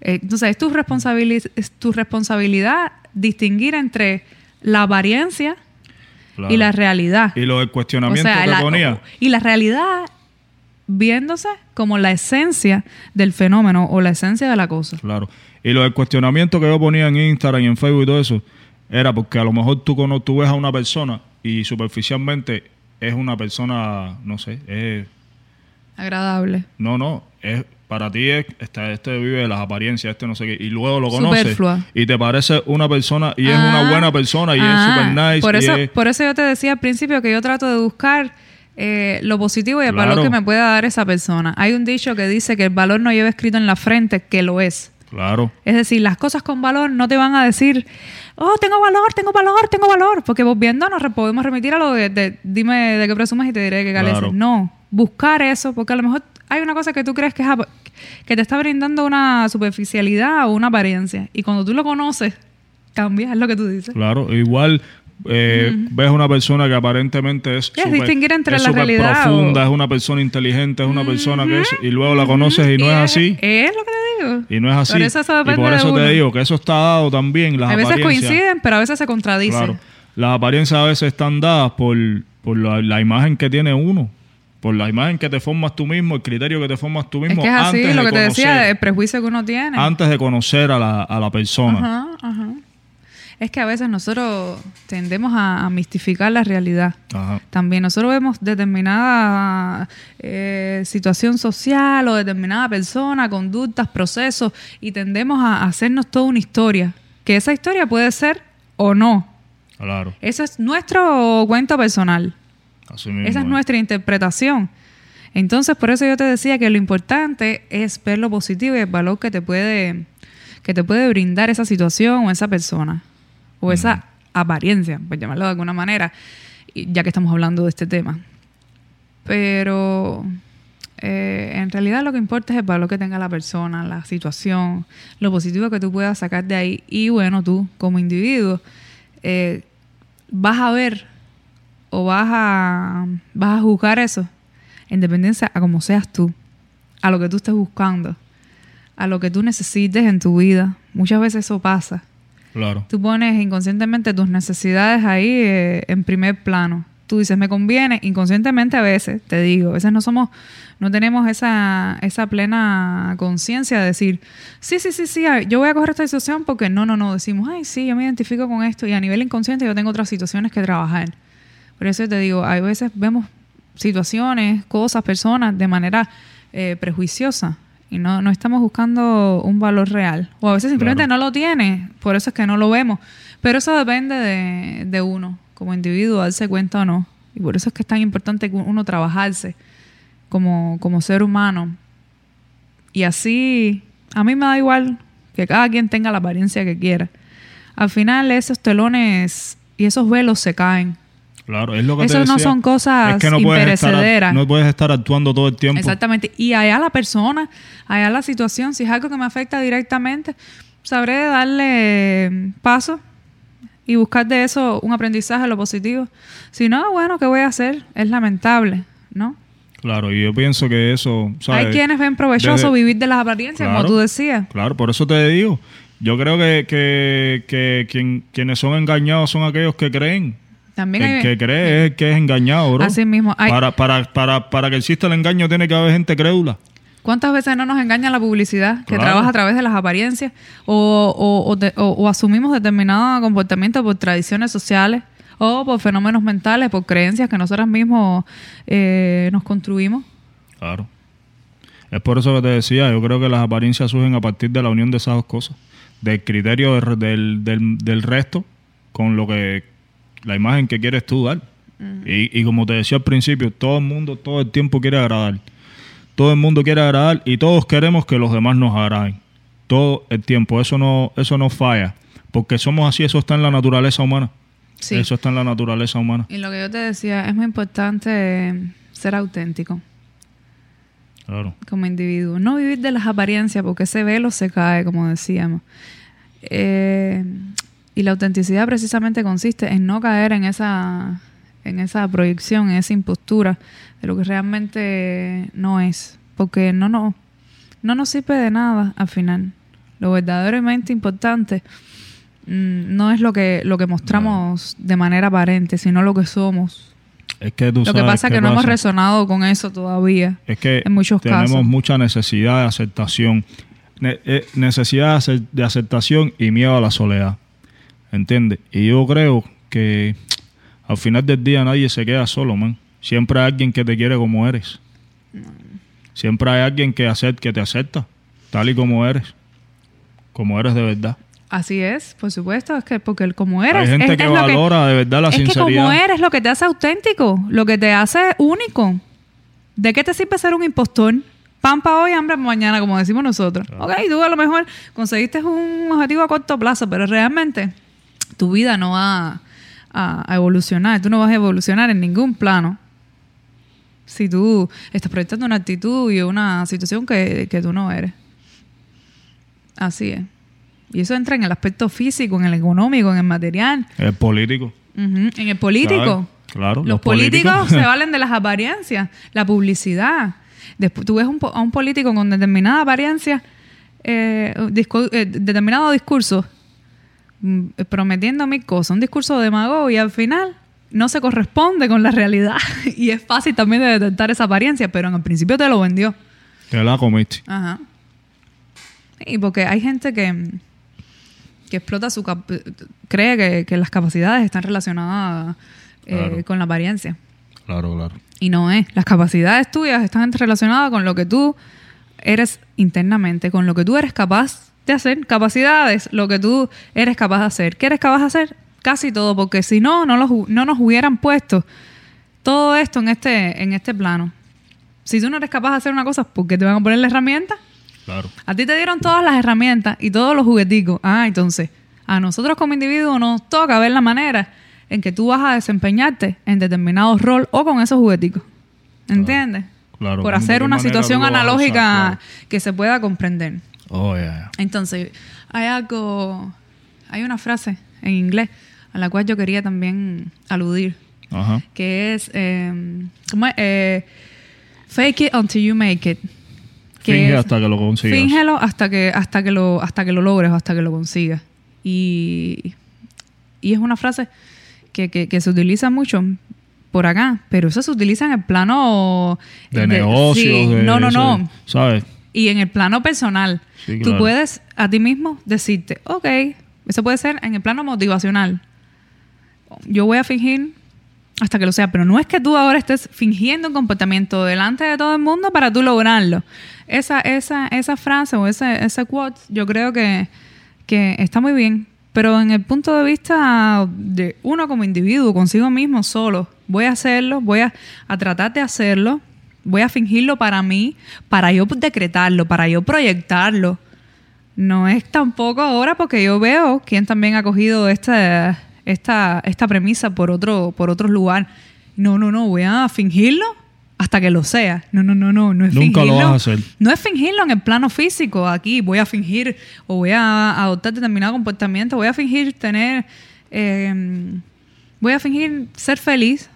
Speaker 2: Eh, entonces es tu, responsabili- es tu responsabilidad distinguir entre la apariencia
Speaker 1: Claro.
Speaker 2: y la realidad.
Speaker 1: Y lo del
Speaker 2: O sea,
Speaker 1: que
Speaker 2: la-
Speaker 1: ponía.
Speaker 2: y la realidad viéndose como la esencia del fenómeno o la esencia de la cosa.
Speaker 1: Claro. Y lo del cuestionamiento que yo ponía en Instagram y en Facebook y todo eso, era porque a lo mejor tú, cono- tú ves a una persona y superficialmente es una persona, no sé, es
Speaker 2: Agradable.
Speaker 1: No, no, es para ti es este, este vive de las apariencias, este no sé qué, y luego lo conoces
Speaker 2: Superflua.
Speaker 1: y te parece una persona y es
Speaker 2: Ah,
Speaker 1: una buena persona y
Speaker 2: ah,
Speaker 1: es super nice
Speaker 2: Por eso,
Speaker 1: es-
Speaker 2: por eso yo te decía al principio que yo trato de buscar eh, lo positivo y el
Speaker 1: Claro.
Speaker 2: valor que me pueda dar esa persona. Hay un dicho que dice que el valor no lleva escrito en la frente, que lo es.
Speaker 1: claro,
Speaker 2: Es decir, las cosas con valor no te van a decir, oh, tengo valor, tengo valor, tengo valor. Porque vos viendo nos podemos remitir a lo de, de- dime de qué presumes y te diré que careces.
Speaker 1: Claro.
Speaker 2: No, buscar eso, porque a lo mejor hay una cosa que tú crees que, es que te está brindando una superficialidad o una apariencia. Y cuando tú lo conoces, cambia, es lo que tú dices.
Speaker 1: claro, igual eh, ves una persona que aparentemente es
Speaker 2: Es
Speaker 1: súper-
Speaker 2: distinguir entre
Speaker 1: es
Speaker 2: la realidad
Speaker 1: profunda,
Speaker 2: o-
Speaker 1: es una persona inteligente, es una persona que es y luego la conoces y no es así
Speaker 2: Es lo que te digo.
Speaker 1: y no es así
Speaker 2: Por eso eso
Speaker 1: y
Speaker 2: depende
Speaker 1: por
Speaker 2: de
Speaker 1: eso
Speaker 2: uno.
Speaker 1: te digo que eso está dado también las
Speaker 2: a veces coinciden, pero a veces se contradicen.
Speaker 1: Claro. Las apariencias a veces están dadas por, por la, la imagen que tiene uno, por la imagen que te formas tú mismo, el criterio que te formas tú
Speaker 2: Es
Speaker 1: mismo
Speaker 2: que es así,
Speaker 1: antes,
Speaker 2: lo
Speaker 1: de
Speaker 2: que te decía,
Speaker 1: conocer,
Speaker 2: el prejuicio que uno tiene.
Speaker 1: antes de conocer a la, a la persona.
Speaker 2: Ajá, ajá. es que a veces nosotros tendemos a, a mistificar la realidad.
Speaker 1: Ajá.
Speaker 2: También nosotros vemos determinada eh, situación social o determinada persona, conductas, procesos y tendemos a hacernos toda una historia. Que esa historia puede ser o no.
Speaker 1: Claro.
Speaker 2: Ese es nuestro cuento personal.
Speaker 1: Así mismo.
Speaker 2: Esa es
Speaker 1: es.
Speaker 2: nuestra interpretación. Entonces, por eso yo te decía que lo importante es ver lo positivo y el valor que te puede, que te puede brindar esa situación o esa persona. O esa apariencia, por llamarlo de alguna manera, ya que estamos hablando de este tema. Pero eh, en realidad lo que importa es el valor que tenga la persona, la situación, lo positivo que tú puedas sacar de ahí. Y bueno, tú como individuo eh, vas a ver o vas a, vas a juzgar eso en dependencia a como seas tú, a lo que tú estés buscando, a lo que tú necesites en tu vida. Muchas veces eso pasa.
Speaker 1: Claro.
Speaker 2: Tú pones inconscientemente tus necesidades ahí eh, en primer plano. Tú dices, me conviene, inconscientemente a veces, te digo, a veces no somos, no tenemos esa, esa plena conciencia de decir, sí, sí, sí, sí, yo voy a coger esta situación porque no, no, no, decimos, ay, sí, yo me identifico con esto y a nivel inconsciente yo tengo otras situaciones que trabajar. Por eso te digo, hay veces vemos situaciones, cosas, personas de manera eh, prejuiciosa y no, no estamos buscando un valor real. O a veces simplemente
Speaker 1: Claro.
Speaker 2: no lo tiene, por eso es que no lo vemos. Pero eso depende de, de uno, como individuo, darse cuenta o no. Y por eso es que es tan importante que uno trabajarse como, como ser humano. Y así, a mí me da igual que cada quien tenga la apariencia que quiera. Al final esos telones y esos velos se caen.
Speaker 1: Claro, es lo que
Speaker 2: Eso no
Speaker 1: decía.
Speaker 2: son cosas
Speaker 1: es que no puedes, estar,
Speaker 2: imperecederas.
Speaker 1: no puedes estar actuando todo el tiempo.
Speaker 2: Exactamente. Y allá la persona, allá la situación, si es algo que me afecta directamente, sabré darle paso y buscar de eso un aprendizaje, lo positivo. Si no, bueno, ¿qué voy a hacer? Es lamentable, ¿no?
Speaker 1: Claro, y yo pienso que eso, ¿sabes?
Speaker 2: Hay quienes ven provechoso
Speaker 1: Desde-
Speaker 2: vivir de las apariencias,
Speaker 1: Claro.
Speaker 2: como tú decías.
Speaker 1: Claro, por eso te digo. Yo creo que, que, que quien- quienes son engañados son aquellos que creen.
Speaker 2: También
Speaker 1: el
Speaker 2: hay...
Speaker 1: que cree es que es engañado, bro.
Speaker 2: Así mismo. Hay-
Speaker 1: Para, para, para, para que exista el engaño tiene que haber gente crédula.
Speaker 2: ¿Cuántas veces no nos engaña la publicidad que
Speaker 1: Claro.
Speaker 2: trabaja a través de las apariencias o, o- o de- o- o asumimos determinado comportamiento por tradiciones sociales o por fenómenos mentales, por creencias que nosotros mismos eh, nos construimos?
Speaker 1: Claro. Es por eso que te decía, yo creo que las apariencias surgen a partir de la unión de esas dos cosas. Del criterio del, del, del- del resto con lo que la imagen que quieres tú dar. y, y como te decía al principio, todo el mundo todo el tiempo quiere agradar. Todo el mundo quiere agradar y todos queremos que los demás nos agraden. Todo el tiempo. Eso no, eso no falla. Porque somos así, eso está en la naturaleza humana.
Speaker 2: Sí.
Speaker 1: Eso está en la naturaleza humana.
Speaker 2: Y lo que yo te decía, es muy importante ser auténtico
Speaker 1: Claro.
Speaker 2: como individuo. No vivir de las apariencias porque ese velo se cae, como decíamos. Eh, y la autenticidad precisamente consiste en no caer en esa, en esa proyección, en esa impostura de lo que realmente no es. Porque no, no, no nos sirve de nada al final. Lo verdaderamente importante mm, no es lo que, lo que mostramos de manera aparente, sino lo que somos.
Speaker 1: Es que tú
Speaker 2: Lo que pasa es que no hemos resonado con eso todavía.
Speaker 1: Es que
Speaker 2: en muchos
Speaker 1: tenemos
Speaker 2: casos.
Speaker 1: mucha necesidad de aceptación. Ne- eh, necesidad de aceptación y miedo a la soledad. ¿Entiendes? Y yo creo que al final del día nadie se queda solo, man. Siempre hay alguien que te quiere como eres. Siempre hay alguien que, que te acepta, tal y como eres. Como eres de verdad.
Speaker 2: Así es, por supuesto, es que porque el como eres
Speaker 1: hay gente
Speaker 2: es,
Speaker 1: que
Speaker 2: es
Speaker 1: valora de verdad la
Speaker 2: es que
Speaker 1: sinceridad.
Speaker 2: como eres lo que te hace auténtico, lo que te hace único. ¿De qué te sirve ser un impostor? Pan para hoy, hambre mañana, como decimos nosotros. Ok, tú a lo mejor conseguiste un objetivo a corto plazo, pero realmente tu vida no va a, a evolucionar. Tú no vas a evolucionar en ningún plano si tú estás proyectando una actitud y una situación que, que tú no eres. Así es. Y eso entra en el aspecto físico, en el económico, en el material,
Speaker 1: El político.
Speaker 2: En el político.
Speaker 1: Claro, claro,
Speaker 2: los,
Speaker 1: los
Speaker 2: políticos,
Speaker 1: políticos.
Speaker 2: se *laughs* valen de las apariencias, la publicidad. Después tú ves un a un político con determinada apariencia, eh, discu- eh, determinado discurso, prometiendo mil cosas, un discurso demagogo y al final no se corresponde con la realidad. *laughs* y es fácil también de detectar esa apariencia, pero en el principio te lo vendió.
Speaker 1: Te la comiste.
Speaker 2: Ajá. Y porque hay gente que, que explota su cap- cree que, que las capacidades están relacionadas eh,
Speaker 1: Claro.
Speaker 2: con la apariencia.
Speaker 1: Claro, claro.
Speaker 2: Y no es. Las capacidades tuyas están relacionadas con lo que tú eres internamente, con lo que tú eres capaz de hacer. Capacidades, lo que tú eres capaz de hacer. ¿Qué eres capaz de hacer? Casi todo, porque si no, no, los no nos hubieran puesto todo esto en este, en este plano. Si tú no eres capaz de hacer una cosa, ¿por qué te van a poner la herramienta?
Speaker 1: Claro.
Speaker 2: A ti te dieron todas las herramientas y todos los jugueticos. Ah, entonces, a nosotros como individuos nos toca ver la manera en que tú vas a desempeñarte en determinado rol o con esos jugueticos. ¿Entiendes?
Speaker 1: Claro,
Speaker 2: Por
Speaker 1: ¿cómo- de
Speaker 2: hacer una situación
Speaker 1: usar?
Speaker 2: analógica
Speaker 1: Claro.
Speaker 2: que se pueda comprender.
Speaker 1: Oh, yeah, yeah.
Speaker 2: Entonces, hay algo, hay una frase en inglés a la cual yo quería también aludir,
Speaker 1: Ajá.
Speaker 2: que es, eh, ¿cómo es? Eh, fake it until you make it. Que
Speaker 1: Finge
Speaker 2: es-
Speaker 1: hasta que lo consigas.
Speaker 2: Fíngelo hasta que, hasta que lo, hasta que lo logres o hasta que lo consigas. Y, y es una frase que, que- que se utiliza mucho por acá, pero eso se utiliza en el plano
Speaker 1: De,
Speaker 2: de-
Speaker 1: negocios,
Speaker 2: sí,
Speaker 1: de
Speaker 2: no, no, no.
Speaker 1: ¿Sabes?
Speaker 2: Y en el plano personal,
Speaker 1: Sí,
Speaker 2: tú puedes a ti mismo decirte, ok, eso puede ser en el plano motivacional. Yo voy a fingir hasta que lo sea, pero no es que tú ahora estés fingiendo un comportamiento delante de todo el mundo para tú lograrlo. Esa, esa, esa frase o ese, ese quote, yo creo que, que está muy bien. Pero en el punto de vista de uno como individuo, consigo mismo, solo, voy a hacerlo, voy a, a tratar de hacerlo, voy a fingirlo para mí, para yo decretarlo, para yo proyectarlo. No es tampoco ahora porque yo veo quién también ha cogido esta, esta, esta premisa por otro, por otro lugar. No, no, no, voy a fingirlo hasta que lo sea. No, no, no, no, no es
Speaker 1: Nunca lo vas a hacer.
Speaker 2: No es fingirlo en el plano físico, aquí voy a fingir o voy a adoptar determinado comportamiento, voy a fingir tener, eh, voy a fingir ser feliz,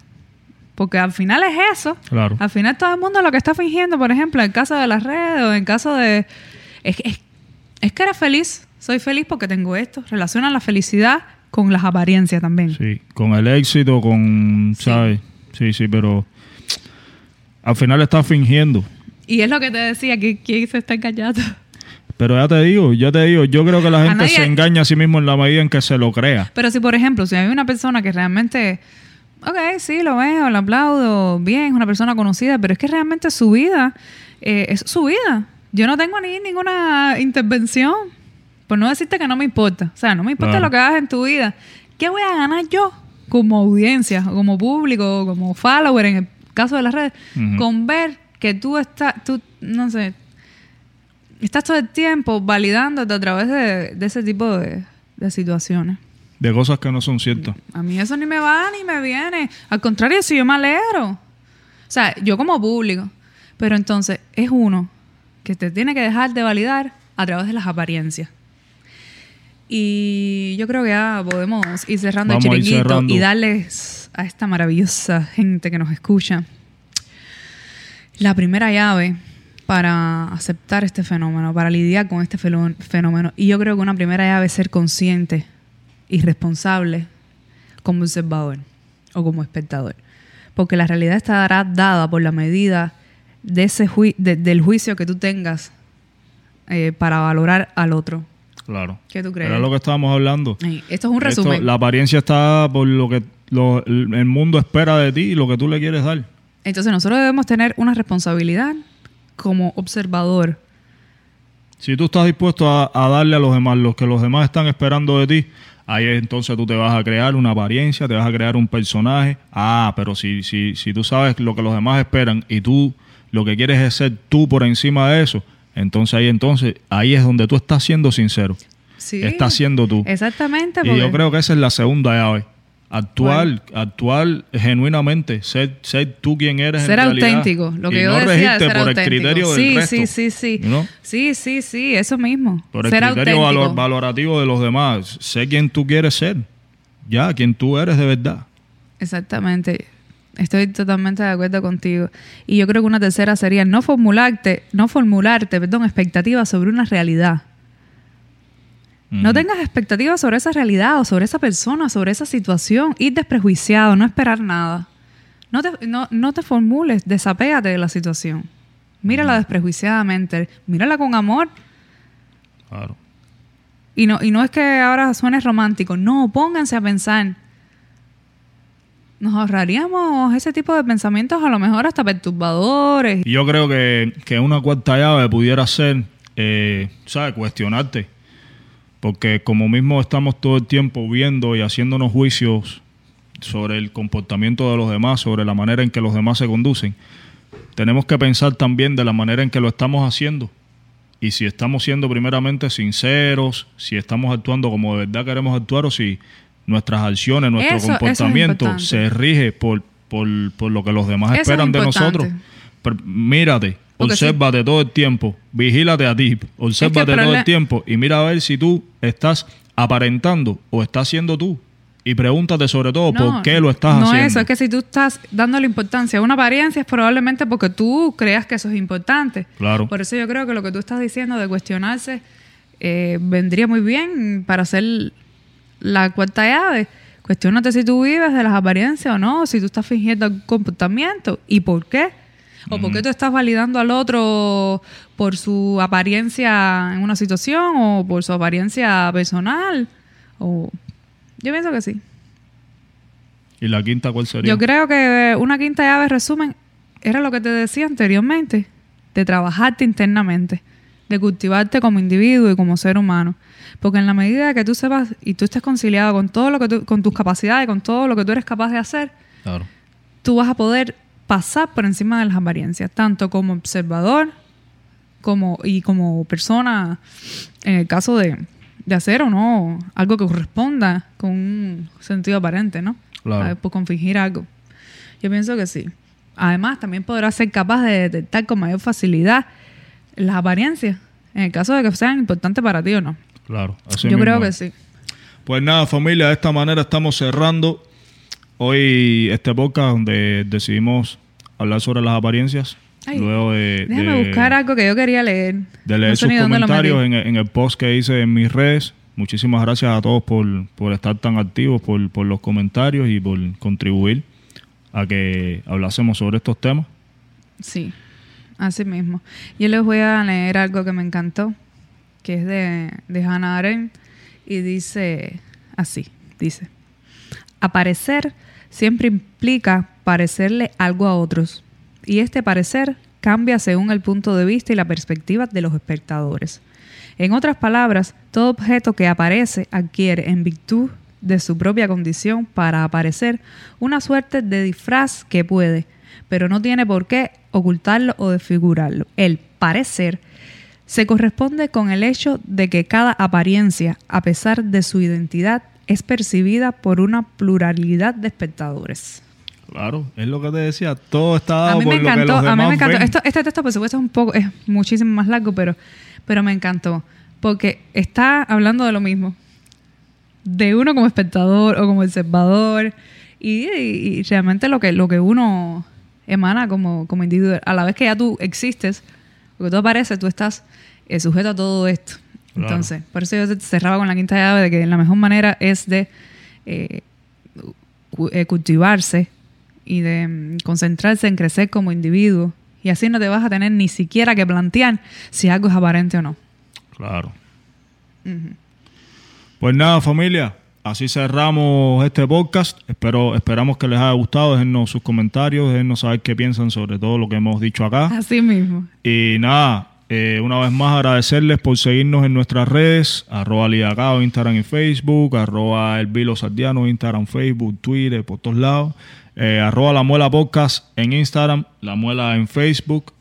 Speaker 2: porque al final es eso.
Speaker 1: Claro.
Speaker 2: Al final todo el mundo lo que está fingiendo, por ejemplo, en caso de las redes o en caso de... Es, es, es que eres feliz, soy feliz porque tengo esto. Relaciona la felicidad con las apariencias también.
Speaker 1: Sí, con el éxito, con, ¿sabes? Sí, sí, pero al final estás fingiendo.
Speaker 2: Y es lo que te decía, que quién se está engañando.
Speaker 1: Pero ya te digo, ya te digo, yo creo que la gente
Speaker 2: nadie-
Speaker 1: se engaña a sí mismo en la medida en que se lo crea.
Speaker 2: Pero si, por ejemplo, si hay una persona que realmente, ok, sí, lo veo, lo aplaudo, bien, es una persona conocida, pero es que realmente su vida eh, es su vida. Yo no tengo ni ninguna intervención, por no decirte que no me importa. O sea, no me importa lo que hagas en tu vida. ¿Qué voy a ganar yo como audiencia, o como público, o como follower en el caso de las redes, con ver que tú estás, tú, no sé, estás todo el tiempo validándote a través de, de ese tipo de, de situaciones?
Speaker 1: De cosas que no son ciertas.
Speaker 2: A mí eso ni me va ni me viene. Al contrario, si yo me alegro. O sea, yo como público. Pero entonces es uno que te tiene que dejar de validar a través de las apariencias. Y yo creo que ya podemos ir cerrando
Speaker 1: Vamos
Speaker 2: el
Speaker 1: ir
Speaker 2: chiringuito
Speaker 1: cerrando.
Speaker 2: y darles a esta maravillosa gente que nos escucha la primera llave para aceptar este fenómeno, para lidiar con este fenómeno. Y yo creo que una primera llave es ser consciente y responsable como observador o como espectador. Porque la realidad estará dada por la medida de ese de- del juicio que tú tengas eh, para valorar al otro.
Speaker 1: Claro.
Speaker 2: ¿Qué tú crees?
Speaker 1: Era lo que estábamos hablando.
Speaker 2: Ay, Esto es un
Speaker 1: Esto-
Speaker 2: resumen.
Speaker 1: la apariencia está por lo que lo- el mundo espera de ti y lo que tú le quieres dar.
Speaker 2: Entonces nosotros debemos tener una responsabilidad como observador.
Speaker 1: Si tú estás dispuesto a, a darle a los demás lo que los demás están esperando de ti, ahí entonces tú te vas a crear una apariencia, te vas a crear un personaje. Ah, pero si, si, si tú sabes lo que los demás esperan y tú lo que quieres es ser tú por encima de eso, entonces ahí entonces ahí es donde tú estás siendo sincero.
Speaker 2: Sí.
Speaker 1: Estás siendo tú.
Speaker 2: Exactamente.
Speaker 1: Y yo
Speaker 2: porque-
Speaker 1: creo que esa es la segunda llave. Actuar, actuar genuinamente, ser, ser tú quien eres en
Speaker 2: ser
Speaker 1: realidad.
Speaker 2: auténtico. Lo que
Speaker 1: y
Speaker 2: yo
Speaker 1: no
Speaker 2: decía ser
Speaker 1: por
Speaker 2: auténtico.
Speaker 1: el criterio
Speaker 2: sí,
Speaker 1: del resto.
Speaker 2: Sí, sí, sí.
Speaker 1: know?
Speaker 2: Sí, sí, sí, eso mismo.
Speaker 1: Por el
Speaker 2: ser
Speaker 1: criterio valor- valorativo de los demás. Sé quién tú quieres ser. Ya, quién tú eres de verdad.
Speaker 2: Exactamente. Estoy totalmente de acuerdo contigo. Y yo creo que una tercera sería no formularte, no formularte, perdón, expectativas sobre una realidad. No tengas expectativas sobre esa realidad o sobre esa persona, sobre esa situación. Ir desprejuiciado, no esperar nada. No te, no, no te formules, desapégate de la situación. Mírala desprejuiciadamente, mírala con amor.
Speaker 1: Claro.
Speaker 2: Y no, y no es que ahora suene romántico, no, pónganse a pensar. Nos ahorraríamos ese tipo de pensamientos a lo mejor hasta perturbadores.
Speaker 1: Yo creo que, que una cuarta llave pudiera ser, eh, ¿sabes? Cuestionarte. Porque como mismo estamos todo el tiempo viendo y haciéndonos juicios sobre el comportamiento de los demás, sobre la manera en que los demás se conducen, tenemos que pensar también de la manera en que lo estamos haciendo. Y si estamos siendo primeramente sinceros, si estamos actuando como de verdad queremos actuar o si nuestras acciones, nuestro
Speaker 2: Eso- eso es
Speaker 1: comportamiento se rige por, por, por lo que los demás
Speaker 2: Eso es
Speaker 1: esperan de nosotros. Pero mírate,
Speaker 2: Porque
Speaker 1: obsérvate todo el tiempo, vigílate a ti, obsérvate todo
Speaker 2: prole-
Speaker 1: el tiempo y mira a ver si tú estás aparentando o estás siendo tú. Y pregúntate sobre todo
Speaker 2: No,
Speaker 1: por qué lo estás
Speaker 2: no
Speaker 1: haciendo.
Speaker 2: eso, es que si tú estás dándole importancia a una apariencia es probablemente porque tú creas que eso es importante.
Speaker 1: Claro.
Speaker 2: Por eso yo creo que lo que tú estás diciendo de cuestionarse eh, vendría muy bien para hacer la cuarta llave. Cuestiónate si tú vives de las apariencias o no, si tú estás fingiendo algún comportamiento y por qué. O por qué tú estás validando al otro por su apariencia en una situación o por su apariencia personal. O yo pienso que sí.
Speaker 1: ¿Y la quinta cuál sería?
Speaker 2: Yo creo que una quinta llave, resumen, era lo que te decía anteriormente, de trabajarte internamente, de cultivarte como individuo y como ser humano. Porque en la medida que tú sepas y tú estés conciliado con todo lo que tú- con tus capacidades, con todo lo que tú eres capaz de hacer,
Speaker 1: Claro.
Speaker 2: tú vas a poder pasar por encima de las apariencias, tanto como observador como y como persona, en el caso de, de hacer o no algo que corresponda con un sentido aparente, ¿no?
Speaker 1: Claro.
Speaker 2: Por con fingir algo. Yo pienso que sí. Además, también podrás ser capaz de detectar con mayor facilidad las apariencias, en el caso de que sean importantes para ti o no.
Speaker 1: Claro. así
Speaker 2: Yo
Speaker 1: mismo
Speaker 2: creo que sí.
Speaker 1: Pues nada, familia, de esta manera estamos cerrando hoy este podcast donde decidimos hablar sobre las apariencias.
Speaker 2: Ay,
Speaker 1: luego de,
Speaker 2: Déjame
Speaker 1: de-
Speaker 2: buscar algo que yo quería leer.
Speaker 1: de leer
Speaker 2: No
Speaker 1: sus comentarios
Speaker 2: metí.
Speaker 1: en, el- en el post que hice en mis redes. Muchísimas gracias a todos por, por estar tan activos, por, por los comentarios y por contribuir a que hablásemos sobre estos temas.
Speaker 2: Sí, así mismo. Yo les voy a leer algo que me encantó, que es de, de Hannah Arendt, y dice así, dice, aparecer siempre implica parecerle algo a otros, y este parecer cambia según el punto de vista y la perspectiva de los espectadores. En otras palabras, todo objeto que aparece adquiere en virtud de su propia condición para aparecer una suerte de disfraz que puede, pero no tiene por qué ocultarlo o desfigurarlo. El parecer se corresponde con el hecho de que cada apariencia, a pesar de su identidad, es percibida por una pluralidad de espectadores.
Speaker 1: Claro, es lo que te decía. Todo está
Speaker 2: A
Speaker 1: dado
Speaker 2: mí
Speaker 1: por
Speaker 2: me
Speaker 1: lo que
Speaker 2: encantó,
Speaker 1: los
Speaker 2: a mí
Speaker 1: demás
Speaker 2: me encantó. Esto- este texto, por supuesto, es un poco, es muchísimo más largo, pero, pero me encantó. Porque está hablando de lo mismo. De uno como espectador o como observador. Y, y- y realmente lo que, lo que uno emana como, como individuo. A la vez que ya tú existes, porque tú apareces, tú estás eh, sujeto a todo esto.
Speaker 1: Claro.
Speaker 2: Entonces, por eso yo cerraba con la quinta llave de que la mejor manera es de eh, eh, cultivarse y de mm, concentrarse en crecer como individuo. Y así no te vas a tener ni siquiera que plantear si algo es aparente o no.
Speaker 1: Claro. Pues nada, familia. Así cerramos este podcast. Espero, esperamos que les haya gustado. Déjennos sus comentarios, déjennos saber qué piensan sobre todo lo que hemos dicho acá.
Speaker 2: Así mismo.
Speaker 1: Y nada, eh, una vez más agradecerles por seguirnos en nuestras redes, arroba Lidacao, Instagram y Facebook, arroba El Vilo Sardiano, Instagram, Facebook, Twitter, por todos lados, eh, arroba La Muela Podcast en Instagram, La Muela en Facebook.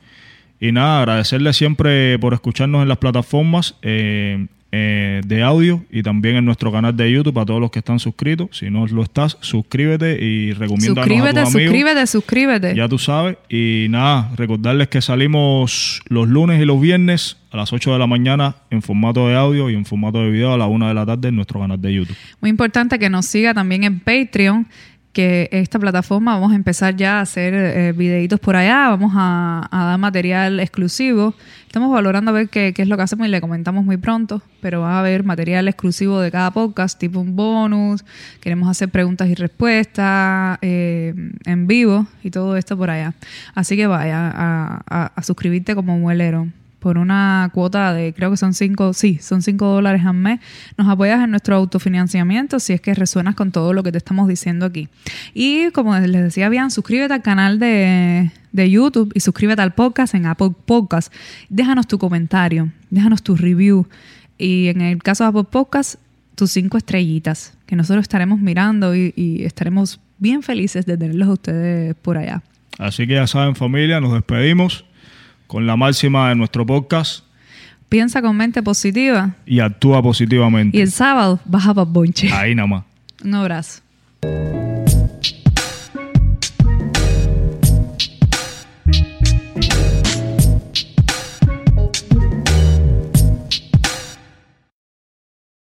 Speaker 1: Y nada, agradecerles siempre por escucharnos en las plataformas eh, eh, de audio y también en nuestro canal de YouTube a todos los que están suscritos. Si no lo estás, suscríbete y recomiéndanos a
Speaker 2: Suscríbete,
Speaker 1: tus amigos.
Speaker 2: suscríbete, suscríbete.
Speaker 1: Ya tú sabes. Y nada, recordarles que salimos los lunes y los viernes a las 8 de la mañana en formato de audio y en formato de video a la 1 de la tarde en nuestro canal de YouTube.
Speaker 2: Muy importante que nos siga también en Patreon, que esta plataforma vamos a empezar ya a hacer eh, videitos por allá, vamos a, a dar material exclusivo. Estamos valorando a ver qué, qué es lo que hacemos y le comentamos muy pronto, pero va a haber material exclusivo de cada podcast, tipo un bonus, queremos hacer preguntas y respuestas eh, en vivo y todo esto por allá. Así que vaya a, suscribirte como muelero por una cuota de, creo que son cinco, sí, son cinco dólares al mes. Nos apoyas en nuestro autofinanciamiento si es que resuenas con todo lo que te estamos diciendo aquí. Y como les decía bien, suscríbete al canal de, de YouTube y suscríbete al podcast en Apple Podcast. Déjanos tu comentario, déjanos tu review. Y en el caso de Apple Podcast, tus cinco estrellitas, que nosotros estaremos mirando y, y estaremos bien felices de tenerlos a ustedes por allá.
Speaker 1: Así que ya saben, familia, nos despedimos con la máxima de nuestro podcast.
Speaker 2: Piensa con mente positiva
Speaker 1: Y actúa positivamente.
Speaker 2: y el sábado baja para bonche.
Speaker 1: Ahí nada más.
Speaker 2: Un abrazo.